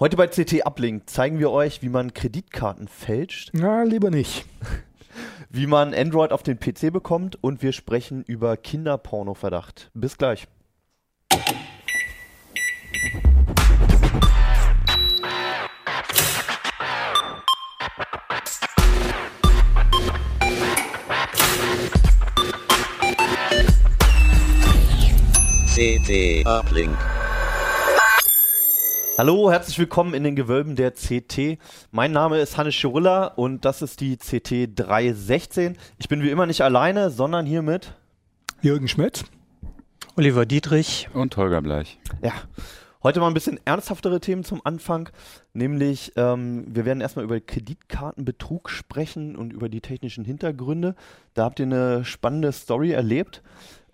Heute bei CT Uplink zeigen wir euch, wie man Kreditkarten fälscht. Na, lieber nicht. Wie man Android auf den PC bekommt und wir sprechen über Kinderpornoverdacht. Bis gleich. CT Uplink. Hallo, herzlich willkommen in den Gewölben der CT. Mein Name ist Hannes Schirilla und das ist die CT 316. Ich bin wie immer nicht alleine, sondern hier mit Jürgen Schmidt. Oliver Dietrich. Und Holger Bleich. Ja, heute mal ein bisschen ernsthaftere Themen zum Anfang. Nämlich, ähm, wir werden erstmal über Kreditkartenbetrug sprechen und über die technischen Hintergründe. Da habt ihr eine spannende Story erlebt.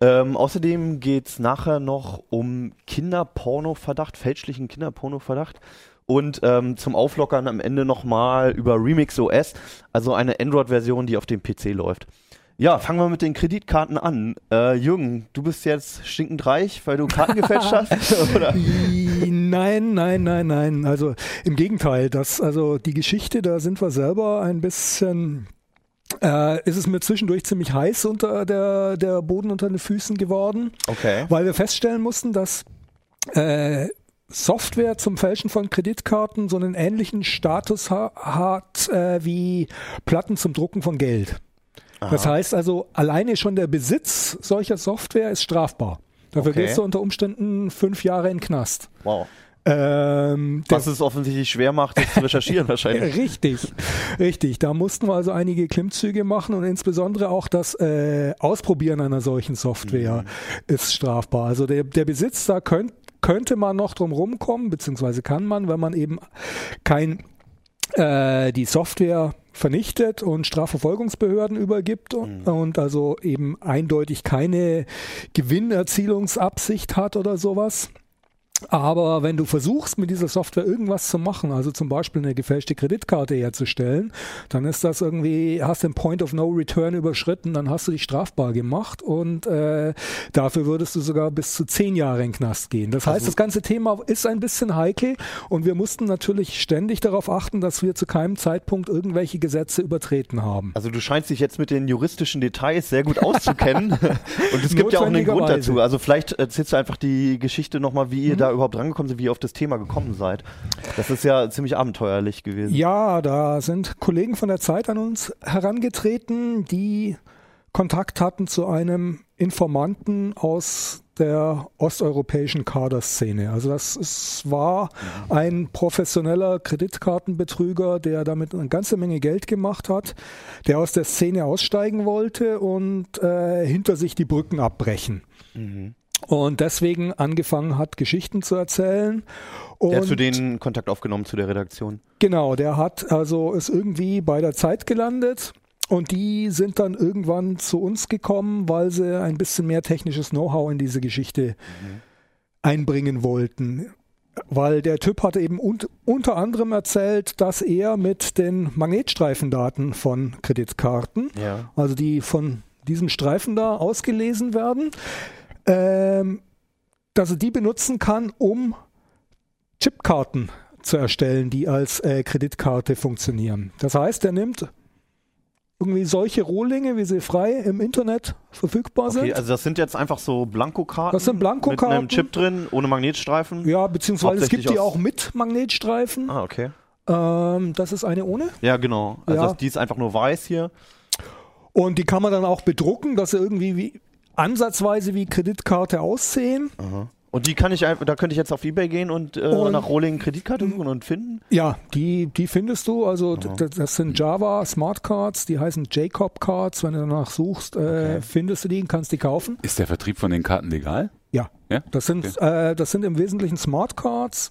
Ähm, außerdem geht es nachher noch um Kinderporno-Verdacht, fälschlichen Kinderporno-Verdacht. Und ähm, zum Auflockern am Ende nochmal über Remix OS, also eine Android-Version, die auf dem PC läuft. Ja, fangen wir mit den Kreditkarten an. Äh, Jürgen, du bist jetzt stinkend reich, weil du Karten gefälscht hast? Oder? Nein, nein, nein, nein. Also im Gegenteil, das, also die Geschichte, da sind wir selber ein bisschen äh, ist es mir zwischendurch ziemlich heiß unter der, der Boden unter den Füßen geworden. Okay. Weil wir feststellen mussten, dass äh, Software zum Fälschen von Kreditkarten so einen ähnlichen Status ha hat äh, wie Platten zum Drucken von Geld. Aha. Das heißt also, alleine schon der Besitz solcher Software ist strafbar. Dafür okay. gehst du unter Umständen fünf Jahre in den Knast. Wow. Ähm, Was es offensichtlich schwer macht, das zu recherchieren wahrscheinlich. richtig, richtig. Da mussten wir also einige Klimmzüge machen und insbesondere auch das äh, Ausprobieren einer solchen Software mhm. ist strafbar. Also der, der Besitz, da könnt, könnte man noch drum rumkommen, beziehungsweise kann man, wenn man eben kein äh, die Software vernichtet und Strafverfolgungsbehörden übergibt und, mhm. und also eben eindeutig keine Gewinnerzielungsabsicht hat oder sowas. Aber wenn du versuchst, mit dieser Software irgendwas zu machen, also zum Beispiel eine gefälschte Kreditkarte herzustellen, dann ist das irgendwie, hast den Point of No Return überschritten, dann hast du dich strafbar gemacht und äh, dafür würdest du sogar bis zu zehn Jahre in den Knast gehen. Das heißt, also, das ganze Thema ist ein bisschen heikel und wir mussten natürlich ständig darauf achten, dass wir zu keinem Zeitpunkt irgendwelche Gesetze übertreten haben. Also du scheinst dich jetzt mit den juristischen Details sehr gut auszukennen und es gibt ja auch einen Grund dazu. Also vielleicht erzählst du einfach die Geschichte nochmal, wie ihr mhm. da da überhaupt rangekommen sind, wie ihr auf das Thema gekommen seid. Das ist ja ziemlich abenteuerlich gewesen. Ja, da sind Kollegen von der Zeit an uns herangetreten, die Kontakt hatten zu einem Informanten aus der osteuropäischen Kaderszene. Also das ist, war ein professioneller Kreditkartenbetrüger, der damit eine ganze Menge Geld gemacht hat, der aus der Szene aussteigen wollte und äh, hinter sich die Brücken abbrechen. Mhm und deswegen angefangen hat, Geschichten zu erzählen. Und der hat zu denen Kontakt aufgenommen zu der Redaktion. Genau, der hat also ist irgendwie bei der Zeit gelandet und die sind dann irgendwann zu uns gekommen, weil sie ein bisschen mehr technisches Know-how in diese Geschichte mhm. einbringen wollten. Weil der Typ hatte eben un unter anderem erzählt, dass er mit den Magnetstreifendaten von Kreditkarten, ja. also die von diesem Streifen da ausgelesen werden, ähm, dass er die benutzen kann, um Chipkarten zu erstellen, die als äh, Kreditkarte funktionieren. Das heißt, er nimmt irgendwie solche Rohlinge, wie sie frei im Internet verfügbar sind. Okay, also das sind jetzt einfach so Blankokarten. Das sind Blankokarten. Mit einem Chip drin, ohne Magnetstreifen. Ja, beziehungsweise es gibt die auch mit Magnetstreifen. Ah, okay. Ähm, das ist eine ohne. Ja, genau. Also ja. das, die ist einfach nur weiß hier. Und die kann man dann auch bedrucken, dass sie irgendwie wie, ansatzweise wie Kreditkarte aussehen. Aha. Und die kann ich einfach, da könnte ich jetzt auf Ebay gehen und, äh, und nach Rohling Kreditkarte suchen und finden? Ja, die, die findest du. Also das sind Java Smart Cards, die heißen Jacob Cards. Wenn du danach suchst, äh, okay. findest du die und kannst die kaufen. Ist der Vertrieb von den Karten legal? Ja. ja? Das, sind, okay. äh, das sind im Wesentlichen Smart Cards.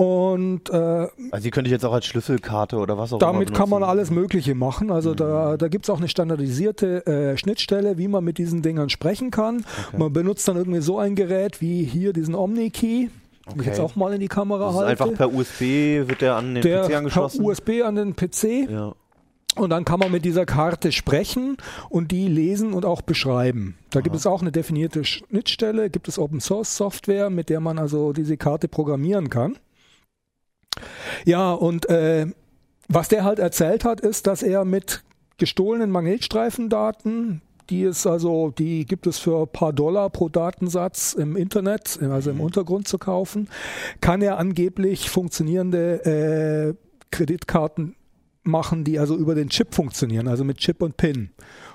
Und äh, also die könnte ich jetzt auch als Schlüsselkarte oder was auch damit immer. Damit kann man alles Mögliche machen. Also mhm. da, da gibt es auch eine standardisierte äh, Schnittstelle, wie man mit diesen Dingern sprechen kann. Okay. Man benutzt dann irgendwie so ein Gerät wie hier diesen Omni-Key. Okay. Ich jetzt auch mal in die Kamera das halte. Einfach per USB wird der an den der PC angeschlossen. Per USB an den PC. Ja. Und dann kann man mit dieser Karte sprechen und die lesen und auch beschreiben. Da Aha. gibt es auch eine definierte Schnittstelle, gibt es Open Source Software, mit der man also diese Karte programmieren kann. Ja, und äh, was der halt erzählt hat, ist, dass er mit gestohlenen Magnetstreifendaten, die es also, die gibt es für ein paar Dollar pro Datensatz im Internet, also im Untergrund zu kaufen, kann er angeblich funktionierende äh, Kreditkarten machen, die also über den Chip funktionieren, also mit Chip und PIN.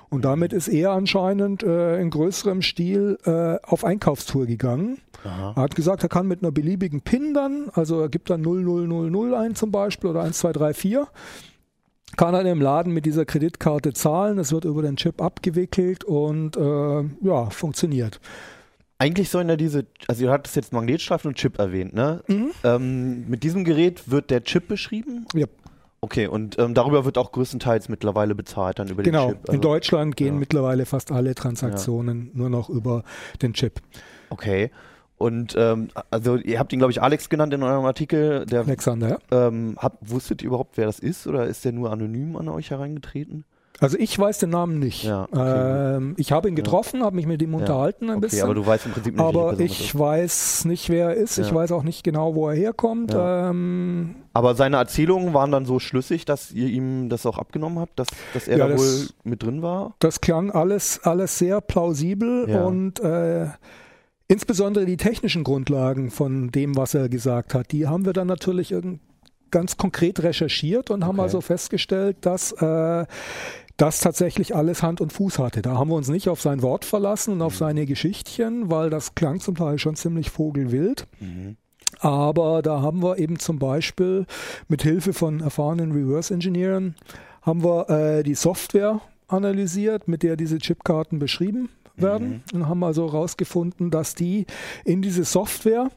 Und damit ist er anscheinend äh, in größerem Stil äh, auf Einkaufstour gegangen. Aha. Er hat gesagt, er kann mit einer beliebigen PIN dann, also er gibt dann 0000 ein zum Beispiel oder 1234, kann dann im Laden mit dieser Kreditkarte zahlen, es wird über den Chip abgewickelt und äh, ja, funktioniert. Eigentlich sollen ja diese, also ihr hattest jetzt Magnetstreifen und Chip erwähnt, ne? Ähm, mit diesem Gerät wird der Chip beschrieben? Ja. Okay, und ähm, darüber wird auch größtenteils mittlerweile bezahlt dann über Genau, den Chip. in Deutschland gehen ja. mittlerweile fast alle Transaktionen nur noch über den Chip. Okay. Und ähm, also ihr habt ihn, glaube ich, Alex genannt in eurem Artikel. Der, Alexander, ja? ähm, habt, wusstet ihr überhaupt, wer das ist oder ist der nur anonym an euch hereingetreten? Also ich weiß den Namen nicht. Ja, okay, ähm, ich habe ihn getroffen, habe mich mit ihm unterhalten ein okay, bisschen. aber du weißt im Prinzip nicht, aber ich weiß nicht, wer er ist. Ich Ja. weiß auch nicht genau, wo er herkommt. Ja. Ähm, Aber seine Erzählungen waren dann so schlüssig, dass ihr ihm das auch abgenommen habt, dass, dass er Ja, da das- wohl mit drin war? das klang alles, alles sehr plausibel Ja. und äh, insbesondere die technischen Grundlagen von dem, was er gesagt hat, die haben wir dann natürlich irgend ganz konkret recherchiert und haben Okay. also festgestellt, dass äh, das tatsächlich alles Hand und Fuß hatte. Da haben wir uns nicht auf sein Wort verlassen und auf seine Geschichtchen, weil das klang zum Teil schon ziemlich vogelwild. Aber da haben wir eben zum Beispiel mit Hilfe von erfahrenen Reverse-Engineeren haben wir äh, die Software analysiert, mit der diese Chipkarten beschrieben werden und haben also herausgefunden, dass die in diese Software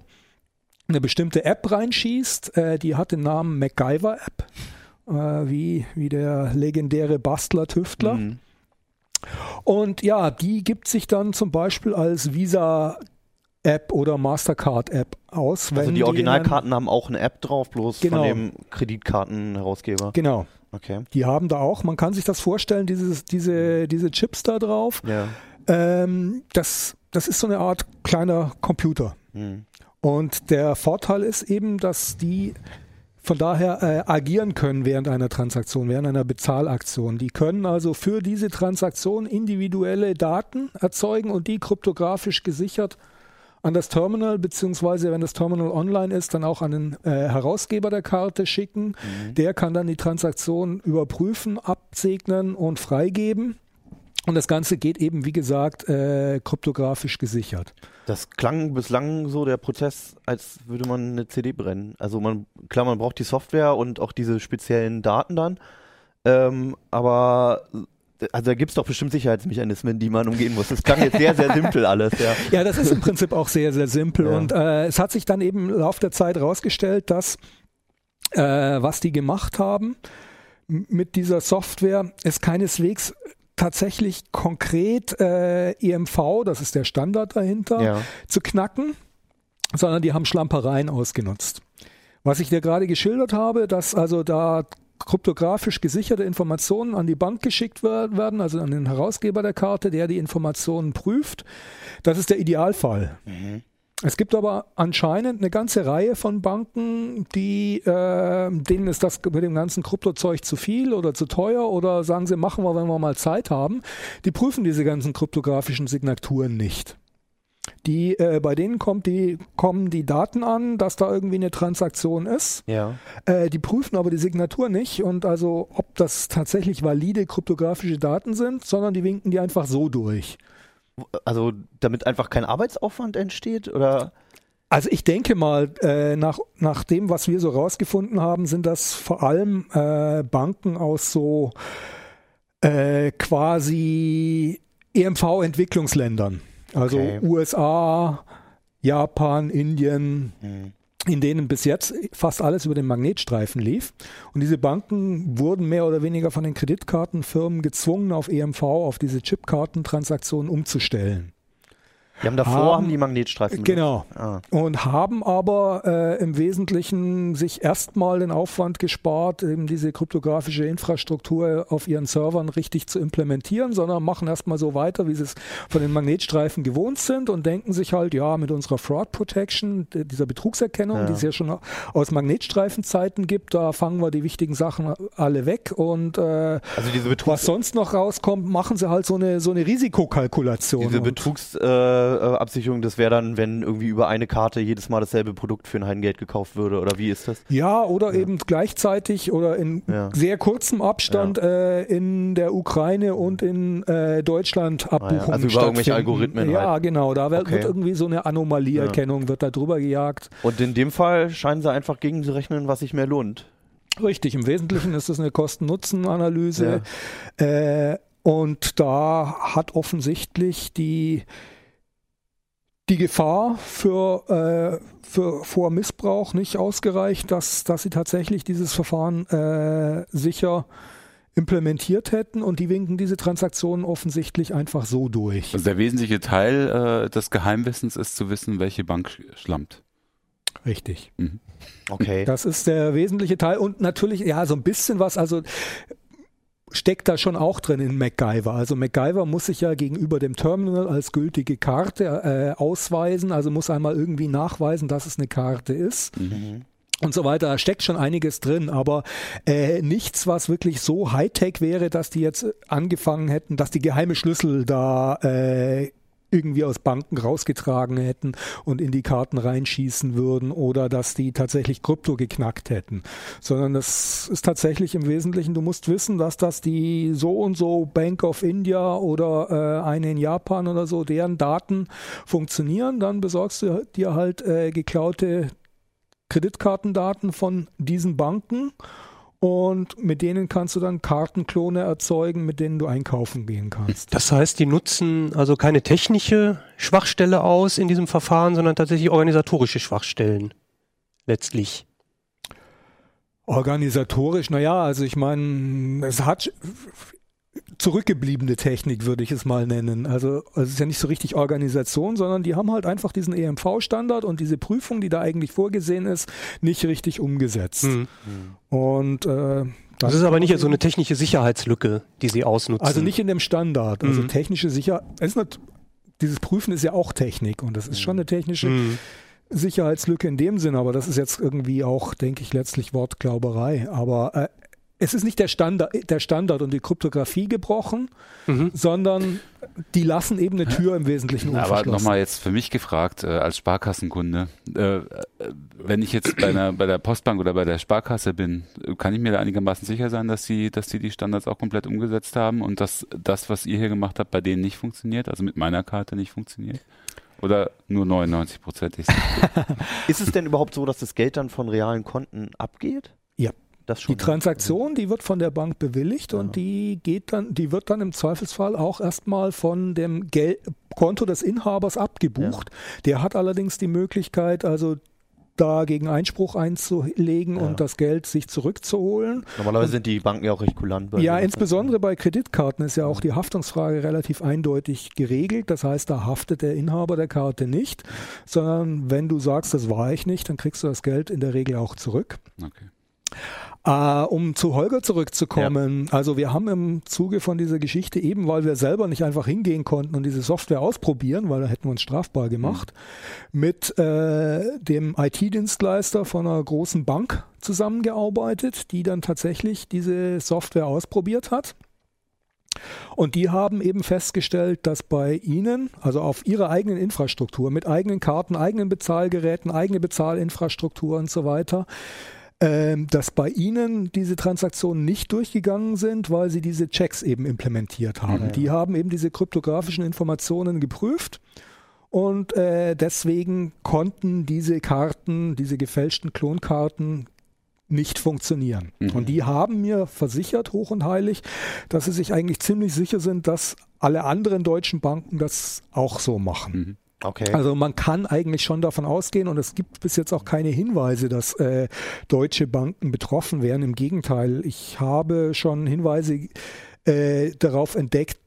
eine bestimmte App reinschießt, äh, die hat den Namen MacGyver-App, äh, wie, wie der legendäre Bastler-Tüftler. Mhm. Und ja, die gibt sich dann zum Beispiel als Visa-App oder Mastercard-App aus. Also die in Originalkarten haben auch eine App drauf, bloß Genau. von dem Kreditkartenherausgeber. Genau, Okay. die haben da auch, man kann sich das vorstellen, dieses, diese, diese Chips da drauf. Ja. Ähm, das, das ist so eine Art kleiner Computer. Mhm. Und der Vorteil ist eben, dass die von daher äh, agieren können während einer Transaktion, während einer Bezahlaktion. Die können also für diese Transaktion individuelle Daten erzeugen und die kryptografisch gesichert an das Terminal, beziehungsweise wenn das Terminal online ist, dann auch an den äh, Herausgeber der Karte schicken. Der kann dann die Transaktion überprüfen, absegnen und freigeben. Und das Ganze geht eben, wie gesagt, äh, kryptografisch gesichert. Das klang bislang so der Prozess, als würde man eine CD brennen. Also man, klar, man braucht die Software und auch diese speziellen Daten dann. Ähm, aber also da gibt es doch bestimmt Sicherheitsmechanismen, die man umgehen muss. Das klang jetzt sehr, sehr simpel alles, ja. Ja, das ist im Prinzip auch sehr, sehr simpel. Ja. Und äh, es hat sich dann eben im Laufe der Zeit herausgestellt, dass äh, was die gemacht haben mit dieser Software ist keineswegs tatsächlich konkret äh, EMV, das ist der Standard dahinter, Ja. zu knacken, sondern die haben Schlampereien ausgenutzt. Was ich dir gerade geschildert habe, dass also da kryptografisch gesicherte Informationen an die Bank geschickt wer- werden, also an den Herausgeber der Karte, der die Informationen prüft. Das ist der Idealfall. Es gibt aber anscheinend eine ganze Reihe von Banken, die äh, denen ist das mit dem ganzen Kryptozeug zu viel oder zu teuer oder sagen sie, machen wir, wenn wir mal Zeit haben. Die prüfen diese ganzen kryptografischen Signaturen nicht. Die, äh, bei denen kommt die, kommen die Daten an, dass da irgendwie eine Transaktion ist. Ja. Äh, die prüfen aber die Signatur nicht und also, ob das tatsächlich valide kryptografische Daten sind, sondern die winken die einfach so durch. Also damit einfach kein Arbeitsaufwand entsteht oder Also ich denke mal, äh, nach, nach dem, was wir so rausgefunden haben, sind das vor allem äh, Banken aus so äh, quasi EMV-Entwicklungsländern. Also Okay. USA, Japan, Indien, in denen bis jetzt fast alles über den Magnetstreifen lief. Und diese Banken wurden mehr oder weniger von den Kreditkartenfirmen gezwungen, auf EMV, auf diese Chipkartentransaktionen umzustellen. Die haben davor Haben- haben die Magnetstreifen. Genau. Ah. und haben aber äh, im Wesentlichen sich erstmal den Aufwand gespart, eben diese kryptografische Infrastruktur auf ihren Servern richtig zu implementieren, sondern machen erstmal so weiter, wie sie es von den Magnetstreifen gewohnt sind und denken sich halt, ja, mit unserer Fraud Protection, dieser Betrugserkennung, Ja. die es ja schon aus Magnetstreifenzeiten gibt, da fangen wir die wichtigen Sachen alle weg und äh, Also diese Betrugs was sonst noch rauskommt, machen sie halt so eine, so eine Risikokalkulation. Diese Und- Betrugsabsicherung, äh, Absicherung, das wäre dann, wenn irgendwie über eine Karte jedes Mal dasselbe Produkt für ein Heidengeld gekauft würde, oder wie ist das? Ja, oder eben gleichzeitig oder in Ja. sehr kurzem Abstand äh, in der Ukraine und in äh, Deutschland Abbuchungen Ah also über irgendwelche. Algorithmen Ja, halt. genau. Da wird, Okay. wird irgendwie so eine Anomalieerkennung, wird da drüber gejagt. Und in dem Fall scheinen sie einfach gegenzurechnen, was sich mehr lohnt. Richtig, im Wesentlichen ist es eine Kosten-Nutzen-Analyse. Äh, und da hat offensichtlich die, die Gefahr für, äh, für vor Missbrauch nicht ausgereicht, dass, dass sie tatsächlich dieses Verfahren äh, sicher implementiert hätten und die winken diese Transaktionen offensichtlich einfach so durch. Also der wesentliche Teil äh, des Geheimwissens ist zu wissen, welche Bank sch- schlammt. Richtig. Okay. Das ist der wesentliche Teil und natürlich, ja, so ein bisschen was, also steckt da schon auch drin in MacGyver. Also MacGyver muss sich ja gegenüber dem Terminal als gültige Karte äh, ausweisen, also muss einmal irgendwie nachweisen, dass es eine Karte ist. Mhm. Und so weiter, da steckt schon einiges drin, aber äh, nichts, was wirklich so Hightech wäre, dass die jetzt angefangen hätten, dass die geheime Schlüssel da äh, irgendwie aus Banken rausgetragen hätten und in die Karten reinschießen würden oder dass die tatsächlich Krypto geknackt hätten, sondern das ist tatsächlich im Wesentlichen, du musst wissen, dass das die so und so Bank of India oder äh, eine in Japan oder so, deren Daten funktionieren, dann besorgst du dir halt äh, geklaute Kreditkartendaten von diesen Banken und mit denen kannst du dann Kartenklone erzeugen, mit denen du einkaufen gehen kannst. Das heißt, die nutzen also keine technische Schwachstelle aus in diesem Verfahren, sondern tatsächlich organisatorische Schwachstellen. Letztlich. Organisatorisch, naja, also ich meine, es hat zurückgebliebene Technik, würde ich es mal nennen. Also, also es ist ja nicht so richtig Organisation, sondern die haben halt einfach diesen EMV-Standard und diese Prüfung, die da eigentlich vorgesehen ist, nicht richtig umgesetzt. Hm. Und äh, Das ist aber nicht so eine technische Sicherheitslücke, die sie ausnutzen. Also nicht in dem Standard. Also Mhm. technische Sicherheit. Ist nicht, dieses Prüfen ist ja auch Technik und das ist schon eine technische Hm. Sicherheitslücke in dem Sinn, aber das ist jetzt irgendwie auch, denke ich, letztlich Wortglauberei. Aber äh, es ist nicht der Standard, der Standard und die Kryptographie gebrochen, Mhm. sondern die lassen eben eine Tür im Wesentlichen Aber unverschlossen. nochmal jetzt für mich gefragt, äh, als Sparkassenkunde, äh, äh, wenn ich jetzt bei, einer, bei der Postbank oder bei der Sparkasse bin, kann ich mir da einigermaßen sicher sein, dass sie, dass sie die Standards auch komplett umgesetzt haben und dass das, was ihr hier gemacht habt, bei denen nicht funktioniert, also mit meiner Karte nicht funktioniert? Oder nur 99 Prozent? Ist es denn überhaupt so, dass das Geld dann von realen Konten abgeht? Ja. Das schon. Die Transaktion, die wird von der Bank bewilligt und die geht dann, die wird dann im Zweifelsfall auch erstmal von dem Gel Konto des Inhabers abgebucht. Der hat allerdings die Möglichkeit, also dagegen Einspruch einzulegen Ja. und das Geld sich zurückzuholen. Normalerweise sind die Banken ja auch recht kulant. bei Ja, insbesondere bei Kreditkarten ist ja auch die Haftungsfrage relativ eindeutig geregelt. Das heißt, da haftet der Inhaber der Karte nicht, sondern wenn du sagst, das war ich nicht, dann kriegst du das Geld in der Regel auch zurück. Okay. Äh, um zu Holger zurückzukommen, also wir haben im Zuge von dieser Geschichte eben, weil wir selber nicht einfach hingehen konnten und diese Software ausprobieren, weil da hätten wir uns strafbar gemacht, mit äh, dem IT-Dienstleister von einer großen Bank zusammengearbeitet, die dann tatsächlich diese Software ausprobiert hat. Und die haben eben festgestellt, dass bei ihnen, also auf ihrer eigenen Infrastruktur, mit eigenen Karten, eigenen Bezahlgeräten, eigene Bezahlinfrastruktur und so weiter, dass bei ihnen diese Transaktionen nicht durchgegangen sind, weil sie diese Checks eben implementiert haben. Mhm. Die haben eben diese kryptografischen Informationen geprüft und äh, deswegen konnten diese Karten, diese gefälschten Klonkarten nicht funktionieren. Mhm. Und die haben mir versichert, hoch und heilig, dass sie sich eigentlich ziemlich sicher sind, dass alle anderen deutschen Banken das auch so machen. Mhm. Okay. Also man kann eigentlich schon davon ausgehen und es gibt bis jetzt auch keine Hinweise, dass äh, deutsche Banken betroffen wären. Im Gegenteil, ich habe schon Hinweise äh, darauf entdeckt,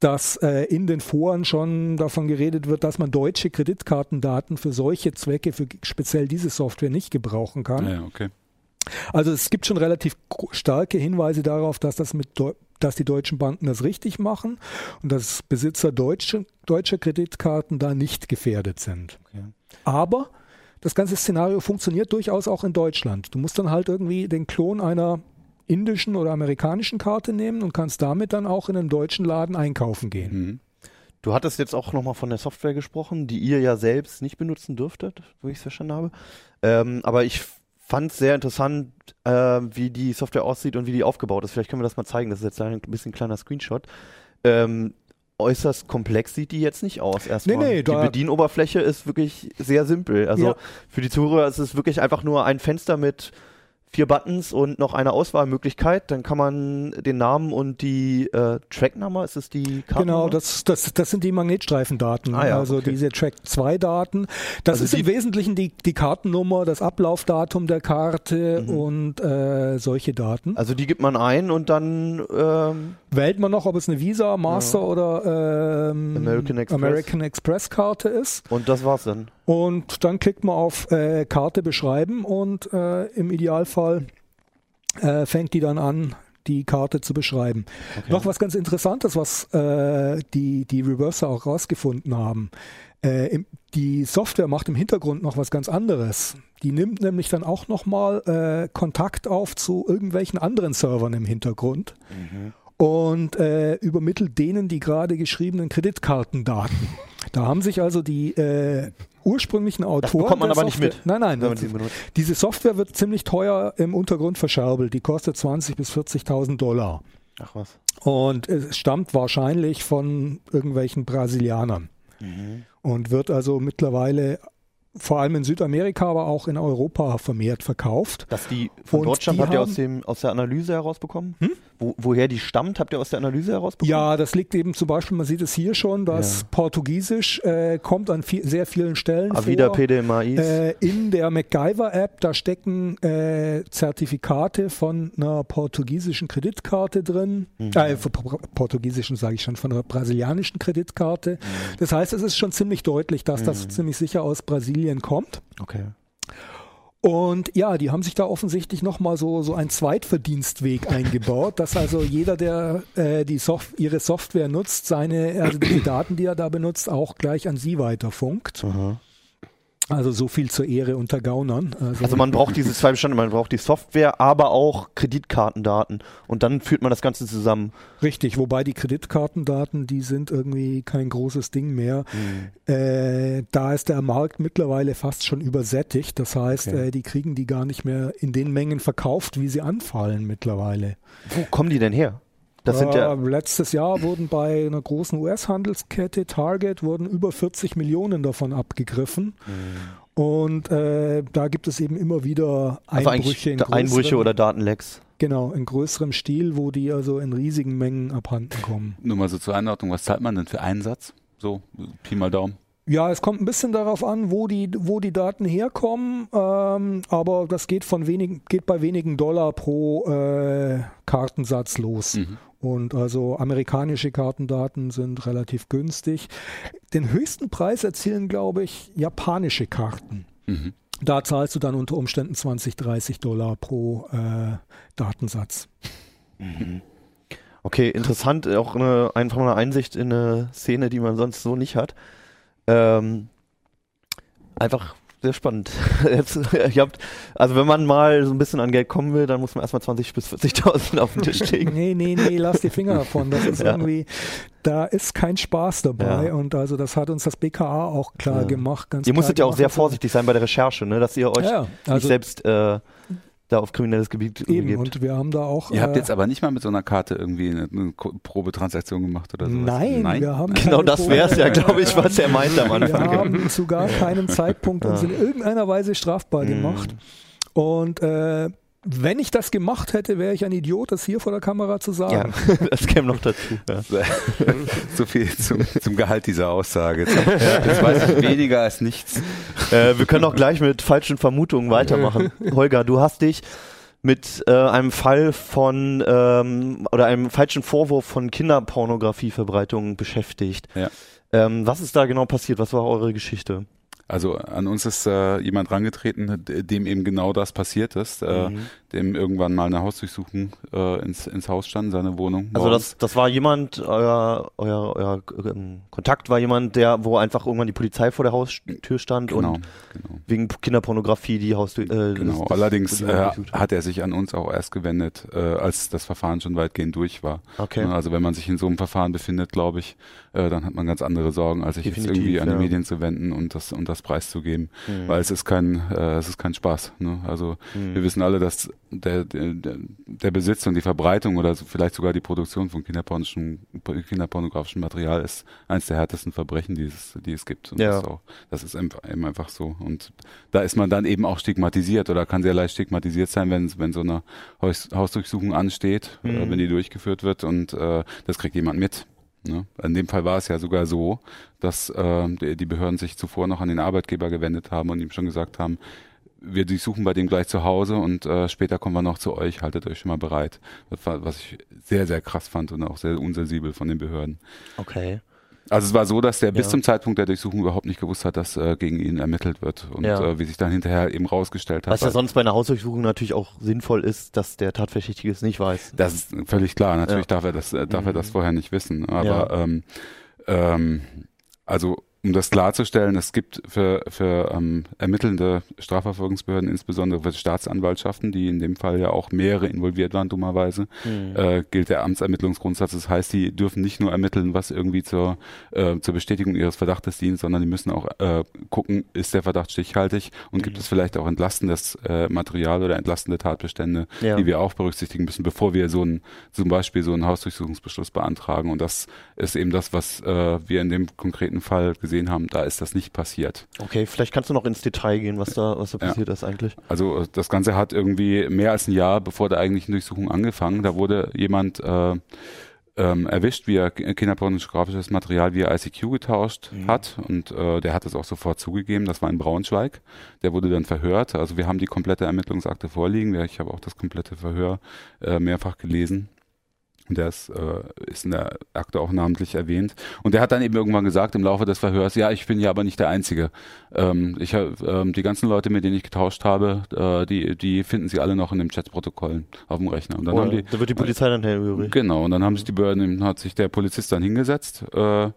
dass äh, in den Foren schon davon geredet wird, dass man deutsche Kreditkartendaten für solche Zwecke, für speziell diese Software nicht gebrauchen kann. Ja, okay. Also es gibt schon relativ starke Hinweise darauf, dass das mit Deu dass die deutschen Banken das richtig machen und dass Besitzer deutsche, deutscher Kreditkarten da nicht gefährdet sind. Okay. Aber das ganze Szenario funktioniert durchaus auch in Deutschland. Du musst dann halt irgendwie den Klon einer indischen oder amerikanischen Karte nehmen und kannst damit dann auch in einem deutschen Laden einkaufen gehen. Mhm. Du hattest jetzt auch nochmal von der Software gesprochen, die ihr ja selbst nicht benutzen dürftet, wie ich es verstanden habe. Ähm, aber ich fand es sehr interessant, äh, wie die Software aussieht und wie die aufgebaut ist. Vielleicht können wir das mal zeigen. Das ist jetzt ein bisschen ein kleiner Screenshot. Ähm, äußerst komplex sieht die jetzt nicht aus. Erstmal. Nee, nee, die Bedienoberfläche ist wirklich sehr simpel. Also Ja. für die Zuhörer ist es wirklich einfach nur ein Fenster mit vier Buttons und noch eine Auswahlmöglichkeit. Dann kann man den Namen und die äh, Tracknummer, ist es die Karte? Genau, das, das, das sind die Magnetstreifendaten, Ah ja, also okay. diese Track-2-Daten. Das Also ist im Wesentlichen die, die Kartennummer, das Ablaufdatum der Karte Mhm. und äh, solche Daten. Also die gibt man ein und dann ähm, Wählt man noch, ob es eine Visa, Master oder ähm, American Express. American Express Karte ist. und das war's dann. Und dann klickt man auf äh, Karte beschreiben und äh, im Idealfall äh, fängt die dann an, die Karte zu beschreiben. Okay. Noch was ganz Interessantes, was äh, die, die Reverser auch rausgefunden haben. Äh, im, die Software macht im Hintergrund noch was ganz anderes. Die nimmt nämlich dann auch nochmal äh, Kontakt auf zu irgendwelchen anderen Servern im Hintergrund und äh, übermittelt denen die gerade geschriebenen Kreditkartendaten. Da haben sich also die äh, ursprünglichen Autoren. bekommt man der aber nicht Software- mit, Nein, nein. man das- diese Software wird ziemlich teuer im Untergrund verscherbelt. Die kostet 20.000 bis 40.000 Dollar. Ach was. Und es stammt wahrscheinlich von irgendwelchen Brasilianern. Und wird also mittlerweile vor allem in Südamerika, aber auch in Europa vermehrt verkauft. Dass die von Und Deutschland die habt ihr aus, dem, aus der Analyse herausbekommen? Wo, woher die stammt, habt ihr aus der Analyse herausbekommen? Ja, das liegt eben zum Beispiel, man sieht es hier schon, dass Ja. Portugiesisch äh, kommt an viel, sehr vielen Stellen Avida vor. PDMAIs. Äh, in der MacGyver-App, da stecken äh, Zertifikate von einer portugiesischen Kreditkarte drin. Mhm. Äh, von por- portugiesischen sage ich schon, von einer brasilianischen Kreditkarte. Mhm. Das heißt, es ist schon ziemlich deutlich, dass das ziemlich sicher aus Brasilien kommt. okay. Und ja, die haben sich da offensichtlich nochmal so, so einen Zweitverdienstweg eingebaut, dass also jeder, der äh, die Soft ihre Software nutzt, seine, also die Daten, die er da benutzt, auch gleich an sie weiterfunkt. Also so viel zur Ehre unter Gaunern. Also, Also man braucht diese zwei Bestandteile, man braucht die Software, aber auch Kreditkartendaten. Und dann führt man das Ganze zusammen. richtig, wobei die Kreditkartendaten, die sind irgendwie kein großes Ding mehr. Äh, da ist der Markt mittlerweile fast schon übersättigt. Das heißt, Okay. äh, die kriegen die gar nicht mehr in den Mengen verkauft, wie sie anfallen mittlerweile. Wo kommen die denn her? Das sind ja. Äh, letztes Jahr wurden bei einer großen US-Handelskette Target wurden über 40 Millionen davon abgegriffen. Und äh, da gibt es eben immer wieder Also Einbrüche, in Einbrüche oder Datenlecks. genau in größerem Stil, wo die also in riesigen Mengen abhanden kommen. Nur mal so zur Einordnung, was zahlt man denn für einen Satz? So, Pi mal Daumen. Ja, es kommt ein bisschen darauf an, wo die, wo die Daten herkommen, ähm, aber das geht von wenigen, geht bei wenigen Dollar pro äh, Kartensatz los. Mhm. Und also amerikanische Kartendaten sind relativ günstig. Den höchsten Preis erzielen, glaube ich, japanische Karten. Mhm. Da zahlst du dann unter Umständen 20, 30 Dollar pro äh, Datensatz. Okay, interessant, auch eine, einfach mal eine Einsicht in eine Szene, die man sonst so nicht hat. Ähm, einfach sehr spannend. Jetzt, ihr habt, also wenn man mal so ein bisschen an Geld kommen will, dann muss man erstmal 20 bis 40.000 auf den Tisch legen. Nee, nee, nee, lass die Finger davon. Das ist Ja. irgendwie, da ist kein Spaß dabei. Ja. Und also das hat uns das BKA auch klar Ja. gemacht. Ganz Ihr musstet ja auch sehr vorsichtig sein bei der Recherche, ne? dass ihr euch nicht also selbst äh, da auf kriminelles Gebiet eben. begebt. Und wir haben da auch. Ihr habt äh, jetzt aber nicht mal mit so einer Karte irgendwie eine, eine Probetransaktion gemacht oder sowas? Nein, wir haben Genau keine das wäre es ja, glaube ich, was er meinte am Wir Anfang. haben zu gar keinem Zeitpunkt uns in irgendeiner Weise strafbar Mhm. gemacht. Und äh, wenn ich das gemacht hätte, wäre ich ein Idiot, das hier vor der Kamera zu Ja, sagen. das käme noch dazu. Ja. so viel zum, zum Gehalt dieser Aussage. Jetzt weiß ich weniger als nichts. Äh, wir können auch gleich mit falschen Vermutungen weitermachen. Holger, du hast dich mit äh, einem Fall von ähm, oder einem falschen Vorwurf von Kinderpornografieverbreitung beschäftigt. Ja. Ähm, was ist da genau passiert? Was war eure Geschichte? Also an uns ist äh, jemand rangetreten, dem eben genau das passiert ist, äh, Mhm. dem irgendwann mal eine Hausdurchsuchung äh, ins, ins Haus stand, seine Wohnung. Also das, das war jemand, euer, euer, euer ähm, Kontakt war jemand, der, wo einfach irgendwann die Polizei vor der Haustür stand genau, und genau. wegen Kinderpornografie die Haustür. Äh, Genau. das- das- Allerdings äh, hat er sich an uns auch erst gewendet, äh, als das Verfahren schon weitgehend durch war. Okay. Ne, Also wenn man sich in so einem Verfahren befindet, glaube ich, äh, dann hat man ganz andere Sorgen, als sich jetzt Definitiv, irgendwie an die ja. Medien zu wenden und das und das preiszugeben, Mhm. weil es ist kein äh, es ist kein Spaß. Ne? Also Mhm. wir wissen alle, dass der, der, der Besitz und die Verbreitung oder vielleicht sogar die Produktion von kinderpornografischem Material ist eines der härtesten Verbrechen, die es, die es gibt. Und Ja. das, ist auch, das ist eben einfach so. Und da ist man dann eben auch stigmatisiert oder kann sehr leicht stigmatisiert sein, wenn, wenn so eine Haus, Hausdurchsuchung ansteht, äh, Mhm. wenn die durchgeführt wird und äh, das kriegt jemand mit. Ne? In dem Fall war es ja sogar so, dass äh, die Behörden sich zuvor noch an den Arbeitgeber gewendet haben und ihm schon gesagt haben, wir durchsuchen bei dem gleich zu Hause und äh, später kommen wir noch zu euch, haltet euch schon mal bereit. Das war, was ich sehr, sehr krass fand und auch sehr unsensibel von den Behörden. Okay. Also es war so, dass der bis Ja. zum Zeitpunkt der Durchsuchung überhaupt nicht gewusst hat, dass äh, gegen ihn ermittelt wird. Und Ja. äh, wie sich dann hinterher eben rausgestellt hat. Was ja sonst bei einer Hausdurchsuchung natürlich auch sinnvoll ist, dass der Tatverdächtige es nicht weiß. Das ist völlig klar. Natürlich Ja. darf er das, äh, darf er das Mhm. vorher nicht wissen. Aber ähm, ähm, also um das klarzustellen, es gibt für, für ähm, ermittelnde Strafverfolgungsbehörden, insbesondere für Staatsanwaltschaften, die in dem Fall ja auch mehrere involviert waren, dummerweise, Mhm. äh, gilt der Amtsermittlungsgrundsatz. Das heißt, die dürfen nicht nur ermitteln, was irgendwie zur, äh, zur Bestätigung ihres Verdachtes dient, sondern die müssen auch äh, gucken, ist der Verdacht stichhaltig und gibt Mhm. es vielleicht auch entlastendes äh, Material oder entlastende Tatbestände, Ja. die wir auch berücksichtigen müssen, bevor wir so ein, zum Beispiel so einen Hausdurchsuchungsbeschluss beantragen. Und das ist eben das, was äh, wir in dem konkreten Fall gesehen haben. Da ist das nicht passiert. Okay, vielleicht kannst du noch ins Detail gehen, was da, was da Ja. passiert ist eigentlich. Also äh, das Ganze hat irgendwie mehr als ein Jahr bevor der eigentlichen Durchsuchung angefangen. Da wurde jemand äh, ähm, erwischt, wie er ki- kinderpornografisches Material via ICQ getauscht Mhm. hat und äh, der hat es auch sofort zugegeben. Das war in Braunschweig. Der wurde dann verhört. Also wir haben die komplette Ermittlungsakte vorliegen. Ich habe auch das komplette Verhör äh, mehrfach gelesen. Der ist, äh, ist in der Akte auch namentlich erwähnt. Und der hat dann eben irgendwann gesagt im Laufe des Verhörs, ja, ich bin ja aber nicht der Einzige. Ähm, ich, hab, ähm, die ganzen Leute, mit denen ich getauscht habe, äh, die, die finden sie alle noch in den Chatprotokollen auf dem Rechner. Und dann haben Oder, die, da wird die Polizei dann hellhörig. Genau, und dann haben sich die Behörden, hat sich der Polizist dann hingesetzt, äh,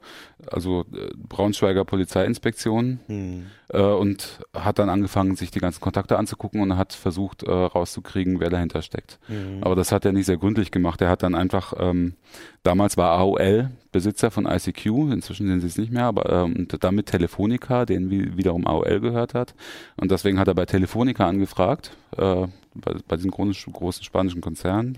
also äh, Braunschweiger Polizeiinspektion, Hm. äh, und hat dann angefangen, sich die ganzen Kontakte anzugucken und hat versucht äh, rauszukriegen, wer dahinter steckt. Hm. Aber das hat er nicht sehr gründlich gemacht. Er hat dann einfach, ähm, damals war AOL Besitzer von ICQ, inzwischen sind sie es nicht mehr, aber ähm, und damit Telefonica, den wie, wiederum AOL gehört hat. Und deswegen hat er bei Telefonica angefragt, äh, bei, bei diesem großen, großen spanischen Konzern.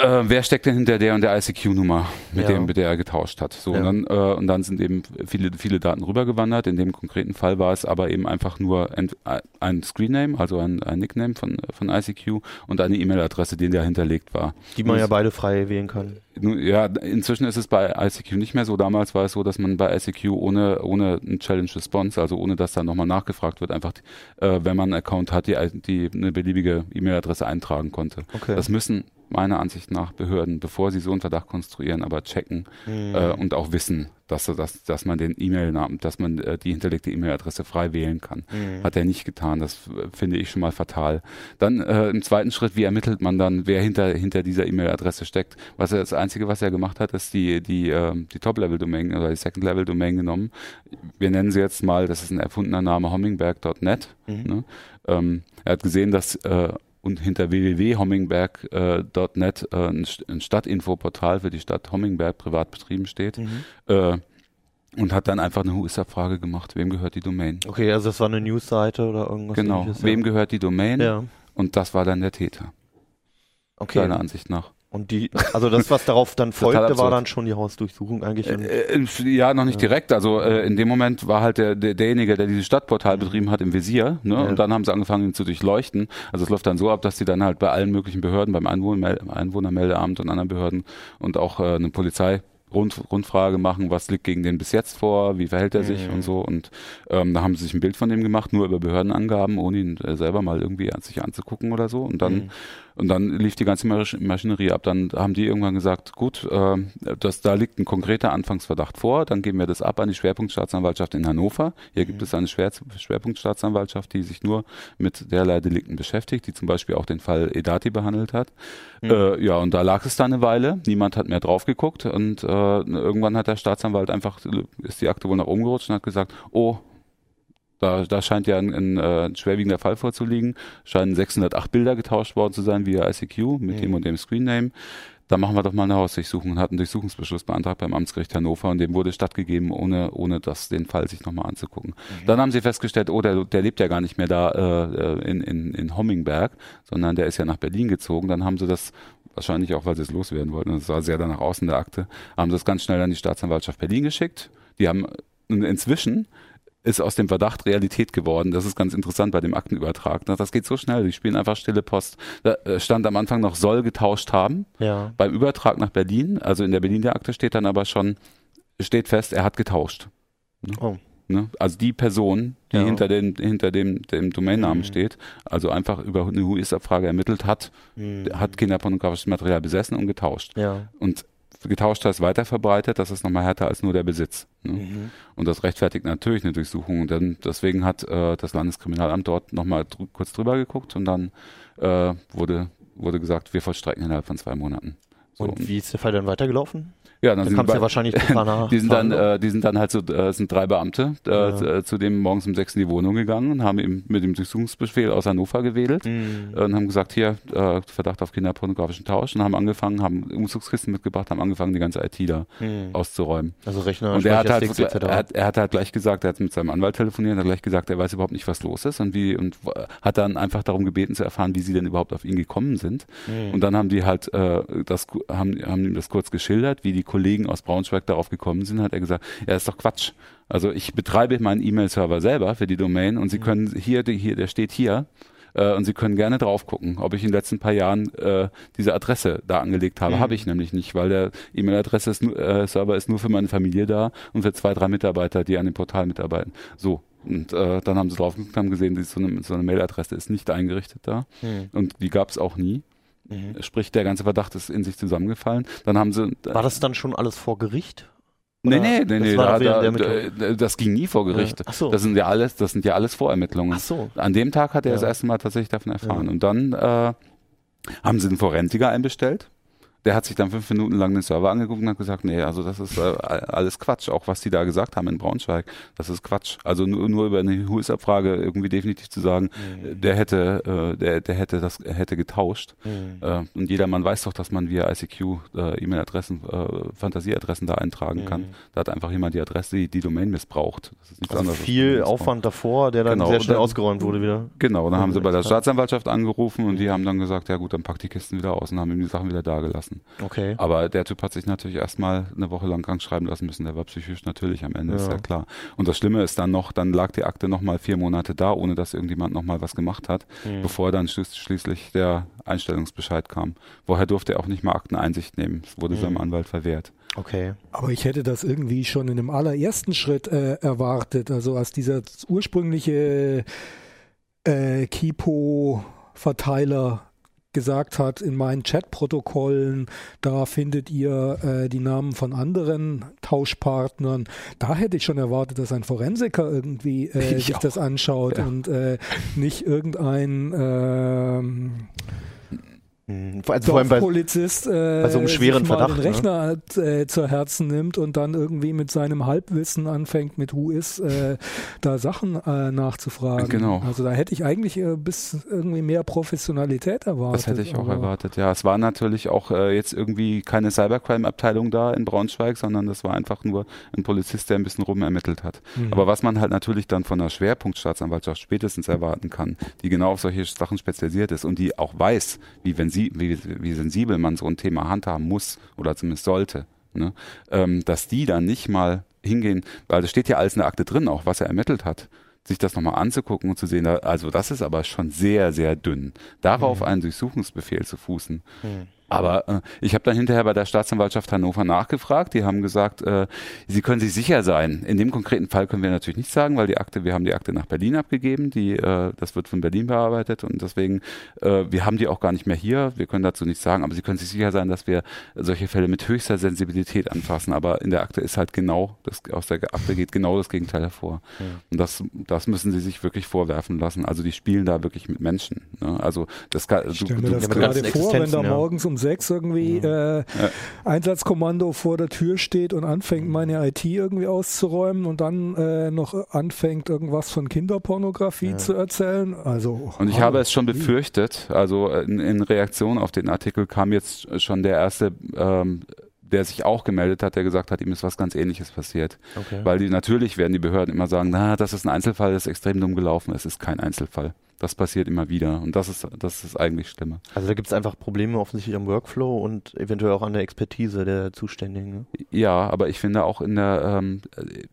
Äh, äh, wer steckt denn hinter der und der ICQ-Nummer, mit Ja. dem, mit der er getauscht hat? So, Ja. und, dann, äh, und dann sind eben viele, viele Daten rübergewandert. In dem konkreten Fall war es aber eben einfach nur ent, ein Screenname, also ein, ein Nickname von, von ICQ und eine E-Mail-Adresse, die da hinterlegt war. Die man Das- ja beide frei wählen kann. Nun, Ja, inzwischen ist es bei ICQ nicht mehr so. Damals war es so, dass man bei ICQ ohne, ohne ein Challenge Response, also ohne dass da nochmal nachgefragt wird, einfach, äh, wenn man einen Account hat, die, die eine beliebige E-Mail-Adresse eintragen konnte. Okay. Das müssen meiner Ansicht nach Behörden, bevor sie so einen Verdacht konstruieren, aber checken Hm. äh, und auch wissen, dass, dass, dass man den E-Mail-Namen, dass man äh, die hinterlegte E-Mail-Adresse frei wählen kann. Hm. Hat er nicht getan. Das äh, finde ich schon mal fatal. Dann äh, im zweiten Schritt, wie ermittelt man dann, wer hinter, hinter dieser E-Mail-Adresse steckt? Was er, das Einzige, was er gemacht hat, ist die, die, äh, die Top-Level-Domain oder die Second-Level-Domain genommen. Wir nennen sie jetzt mal, das ist ein erfundener Name, hommingberg.net. Mhm. Ne? Ähm, er hat gesehen, dass äh, und hinter www.hommingberg.net äh, ein, St- ein Stadtinfoportal für die Stadt Hommingberg privat betrieben steht. Mhm. Äh, und hat dann einfach eine Who is Frage gemacht, wem gehört die Domain? Okay, also das war eine Newsseite oder irgendwas genau, wem gehört die Domain? Ja, Und das war dann der Täter, okay. seiner Ansicht nach. Und die, also das, was darauf dann folgte, war dann schon die Hausdurchsuchung eigentlich. Äh, äh, ja, noch nicht Ja. direkt. Also äh, in dem Moment war halt der, der derjenige, der dieses Stadtportal betrieben hat, im Visier. Ne? Ja. Und dann haben sie angefangen, ihn zu durchleuchten. Also es läuft dann so ab, dass sie dann halt bei allen möglichen Behörden, beim Einwohner, Einwohnermeldeamt und anderen Behörden und auch äh, eine Polizei Rund, Rundfrage machen, was liegt gegen den bis jetzt vor, wie verhält er sich Mhm. und so. Und ähm, da haben sie sich ein Bild von dem gemacht, nur über Behördenangaben, ohne ihn äh, selber mal irgendwie an sich anzugucken oder so. Und dann Mhm. und dann lief die ganze Masch- Maschinerie ab. Dann haben die irgendwann gesagt, gut, äh, das, da liegt ein konkreter Anfangsverdacht vor, dann geben wir das ab an die Schwerpunktstaatsanwaltschaft in Hannover. Hier gibt es eine Schwer Schwerpunktstaatsanwaltschaft, die sich nur mit derlei Delikten beschäftigt, die zum Beispiel auch den Fall Edati behandelt hat. Äh, ja, und da lag es dann eine Weile, niemand hat mehr drauf geguckt und äh, irgendwann hat der Staatsanwalt einfach, ist die Akte wohl nach oben gerutscht und hat gesagt, oh, da, da scheint ja ein, ein, äh, ein schwerwiegender Fall vorzuliegen. Scheinen 608 Bilder getauscht worden zu sein via ICQ mit Mhm. dem und dem Screenname. Da machen wir doch mal eine Hausdurchsuchung und hat einen Durchsuchungsbeschluss beantragt beim Amtsgericht Hannover und dem wurde stattgegeben, ohne, ohne das, den Fall sich nochmal anzugucken. Dann haben sie festgestellt, oh, der, der lebt ja gar nicht mehr da äh, in, in, in Hommingberg, sondern der ist ja nach Berlin gezogen. Dann haben sie das wahrscheinlich auch, weil sie es loswerden wollten, das sah sehr danach aus in der Akte, haben sie das ganz schnell an die Staatsanwaltschaft Berlin geschickt. Die haben inzwischen ist aus dem Verdacht Realität geworden. Das ist ganz interessant bei dem Aktenübertrag. Das geht so schnell. Die spielen einfach stille Post. Da äh, stand am Anfang noch soll getauscht haben. Ja. Beim Übertrag nach Berlin, also in der Berliner Akte steht dann aber schon, steht fest, er hat getauscht. Oh. Ne? Also die Person, die Ja. hinter, dem, hinter dem, dem Domainnamen Mhm. steht, also einfach über eine Who-is-Abfrage ermittelt hat, Mhm. hat kinderpornografisches Material besessen und getauscht. Ja. Und getauscht heißt weiterverbreitet, das ist nochmal härter als nur der Besitz. Ne? Mhm. Und das rechtfertigt natürlich eine Durchsuchung. Denn deswegen hat äh, das Landeskriminalamt dort nochmal drü kurz drüber geguckt und dann äh, wurde, wurde gesagt, wir vollstrecken innerhalb von zwei Monaten. So, Und wie ist der Fall dann weitergelaufen? Ja, dann Dann sind ja wahrscheinlich die sind dann, äh, die sind dann halt so, äh, sind drei Beamte äh, Ja. zu- äh, zu dem morgens um sechs in die Wohnung gegangen und haben ihm mit dem Durchsuchungsbefehl aus Hannover gewählt Mhm. äh, und haben gesagt, hier, äh, Verdacht auf kinderpornografischen Tausch und haben angefangen, haben Umzugskisten mitgebracht, haben angefangen, die ganze IT da Mhm. auszuräumen. Also Rechner, Und er hat, halt, er, hat, er hat halt gleich gesagt, er hat mit seinem Anwalt telefoniert, hat gleich gesagt, er weiß überhaupt nicht, was los ist und wie und hat dann einfach darum gebeten zu erfahren, wie sie denn überhaupt auf ihn gekommen sind. Mhm. Und dann haben die halt äh, das haben, haben ihm das kurz geschildert, wie die Kollegen aus Braunschweig darauf gekommen sind, hat er gesagt, ja, ist doch Quatsch. Also ich betreibe meinen E-Mail-Server selber für die Domain und Sie können hier, hier, der steht hier. äh, Und Sie können gerne drauf gucken, ob ich in den letzten paar Jahren äh, diese Adresse da angelegt habe. Mhm. Habe ich nämlich nicht, weil der E-Mail-Adresse ist, äh, Server ist nur für meine Familie da und für zwei, drei Mitarbeiter, die an dem Portal mitarbeiten. So. Und äh, dann haben sie drauf geguckt, haben gesehen, so eine, so eine Mailadresse ist nicht eingerichtet da. Mhm. Und die gab es auch nie. Mhm. Sprich, der ganze Verdacht ist in sich zusammengefallen. Dann haben sie. War das dann schon alles vor Gericht? nee, oder? nee, nee, Das nee, war da, da, da, das ging nie vor Gericht. Ja. Ach so. Das sind ja alles, das sind ja alles Vorermittlungen. Ach so. An dem Tag hat er Ja. das erste Mal tatsächlich davon erfahren. Ja. Und dann äh, haben sie einen Forensiker einbestellt. Der hat sich dann fünf Minuten lang den Server angeguckt und hat gesagt, nee, also das ist äh, alles Quatsch. Auch was die da gesagt haben in Braunschweig, das ist Quatsch. Also nur, nur über eine Who-is-Abfrage irgendwie definitiv zu sagen, äh, der hätte, äh, der, der hätte das hätte getauscht. Mhm. Äh, und jedermann weiß doch, dass man via ICQ äh, E-Mail-Adressen, äh, Fantasieadressen da eintragen kann. Mhm. Da hat einfach jemand die Adresse, die, die Domain missbraucht. Das ist nichts Also anderes viel. Aufwand davor, der dann Genau, sehr schnell dann- ausgeräumt wurde wieder. Genau, dann haben sie bei der. Staatsanwaltschaft angerufen und die haben dann gesagt, ja gut, dann packt die Kisten wieder aus und haben ihm die Sachen wieder dagelassen. Okay. Aber der Typ hat sich natürlich erstmal eine Woche lang krank schreiben lassen müssen. Der war psychisch natürlich am Ende, ist Ja. ja klar. Und das Schlimme ist dann noch, dann lag die Akte nochmal vier Monate da, ohne dass irgendjemand nochmal was gemacht hat, Mhm. bevor dann schließ- schließlich der Einstellungsbescheid kam. Vorher durfte er auch nicht mal Akteneinsicht nehmen. Es wurde Mhm. seinem Anwalt verwehrt. Okay. Aber ich hätte das irgendwie schon in dem allerersten Schritt äh, erwartet. Also als dieser ursprüngliche äh, Kipo-Verteiler gesagt hat, in meinen Chatprotokollen, da findet ihr äh, die Namen von anderen Tauschpartnern. Da hätte ich schon erwartet, dass ein Forensiker irgendwie äh, Ich sich auch. das anschaut Ja. und äh, nicht irgendein ähm. Also vor allem bei, Dorfpolizist äh, bei so einem schweren sich mal Verdacht, den Rechner äh, zu Herzen nimmt und dann irgendwie mit seinem Halbwissen anfängt, mit Who is äh, da Sachen äh, nachzufragen. Genau. Also da hätte ich eigentlich äh, bis irgendwie mehr Professionalität erwartet. Das hätte ich auch erwartet. Ja, es war natürlich auch äh, jetzt irgendwie keine Cybercrime-Abteilung da in Braunschweig, sondern das war einfach nur ein Polizist, der ein bisschen rumermittelt hat. Mhm. Aber was man halt natürlich dann von einer Schwerpunktstaatsanwaltschaft spätestens erwarten kann, die genau auf solche Sachen spezialisiert ist und die auch weiß, wie, wenn sie, wie, wie sensibel man so ein Thema handhaben muss oder zumindest sollte, ne? ähm, dass die dann nicht mal hingehen, weil das steht ja alles in der Akte drin, auch was er ermittelt hat, sich das nochmal anzugucken und zu sehen, also das ist aber schon sehr, sehr dünn. Darauf einen Durchsuchungsbefehl zu fußen, Mhm. Aber äh, ich habe dann hinterher bei der Staatsanwaltschaft Hannover nachgefragt. Die haben gesagt, äh, sie können sich sicher sein. In dem konkreten Fall können wir natürlich nichts sagen, weil die Akte, wir haben die Akte nach Berlin abgegeben. Die, äh, das wird von Berlin bearbeitet und deswegen, äh, wir haben die auch gar nicht mehr hier. Wir können dazu nichts sagen, aber sie können sich sicher sein, dass wir solche Fälle mit höchster Sensibilität anfassen. Aber in der Akte ist halt genau, das, aus der Akte geht genau das Gegenteil hervor. Ja. Und das, das müssen sie sich wirklich vorwerfen lassen. Also die spielen da wirklich mit Menschen. Ne? Also das kann, Ich stelle du, mir du, das mit gerade vor, wenn da morgens um sechs irgendwie äh, Einsatzkommando vor der Tür steht und anfängt, meine IT irgendwie auszuräumen und dann äh, noch anfängt, irgendwas von Kinderpornografie zu erzählen. Also Und ich hallo. habe es schon befürchtet, also in, in Reaktion auf den Artikel kam jetzt schon der erste, ähm, der sich auch gemeldet hat, der gesagt hat, ihm ist was ganz ähnliches passiert. Okay. Weil die natürlich werden die Behörden immer sagen, na, das ist ein Einzelfall, das ist extrem dumm gelaufen. Es ist kein Einzelfall. Das passiert immer wieder. Und das ist das, ist eigentlich Schlimme. Also da gibt es einfach Probleme offensichtlich am Workflow und eventuell auch an der Expertise der Zuständigen. Ne? Ja, aber ich finde auch in der, ähm, äh,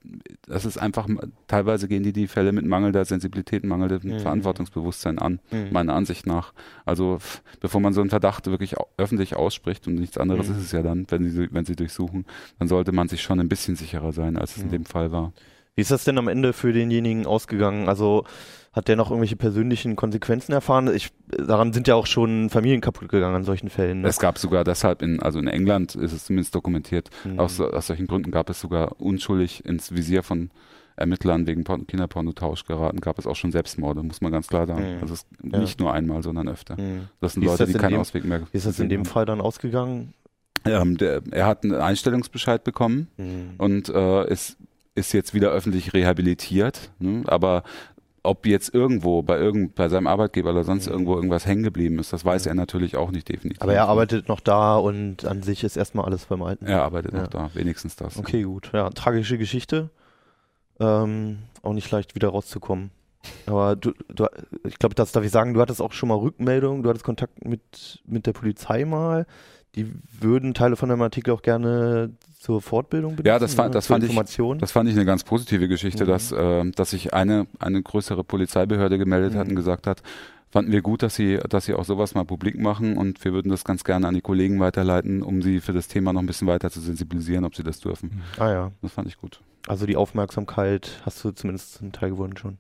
das ist einfach, teilweise gehen die die Fälle mit mangelnder Sensibilität, mangelndem Mhm. Verantwortungsbewusstsein an. Mhm. meiner Ansicht nach. Also bevor man so einen Verdacht wirklich öffentlich ausspricht und nichts anderes Mhm. ist es ja dann, wenn sie, wenn sie durchsuchen, dann sollte man sich schon ein bisschen sicherer sein, als es in Mhm. dem Fall war. Wie ist das denn am Ende für denjenigen ausgegangen? Also hat der noch irgendwelche persönlichen Konsequenzen erfahren? Ich, daran sind ja auch schon Familien kaputt gegangen an solchen Fällen. Ne? Es gab sogar deshalb in, also in England ist es zumindest dokumentiert, Mhm. aus, aus solchen Gründen gab es sogar unschuldig ins Visier von Ermittlern wegen Porn Kinderpornotausch geraten, gab es auch schon Selbstmorde, muss man ganz klar sagen. Mhm. Also es Ja. nicht nur einmal, sondern öfter. Mhm. Das sind Leute, das die in keinen dem- Ausweg mehr Wie ist das in dem haben. Fall dann ausgegangen? Ähm, der, er hat einen Einstellungsbescheid bekommen Mhm. und äh, ist, ist jetzt wieder öffentlich rehabilitiert. Ne? Aber ob jetzt irgendwo bei, irgend, bei seinem Arbeitgeber oder sonst Mhm. irgendwo irgendwas hängen geblieben ist, das weiß er natürlich auch nicht definitiv. Aber er arbeitet noch da und an sich ist erstmal alles beim Alten. Er arbeitet Ja. noch da, wenigstens das. Okay, gut. Ja, tragische Geschichte. Ähm, auch nicht leicht wieder rauszukommen. Aber du, du ich glaube, das darf ich sagen, du hattest auch schon mal Rückmeldungen, du hattest Kontakt mit, mit der Polizei mal. Die würden Teile von deinem Artikel auch gerne zur Fortbildung benutzen. Ja, das fand- das zur fand ich- Information. Das fand ich eine ganz positive Geschichte, Mhm. dass, äh, dass sich eine, eine größere Polizeibehörde gemeldet hat Mhm. und gesagt hat, fanden wir gut, dass sie, dass sie auch sowas mal publik machen und wir würden das ganz gerne an die Kollegen weiterleiten, um sie für das Thema noch ein bisschen weiter zu sensibilisieren, ob sie das dürfen. ah ja, Das fand ich gut. also die Aufmerksamkeit hast du zumindest zum Teil gewonnen schon.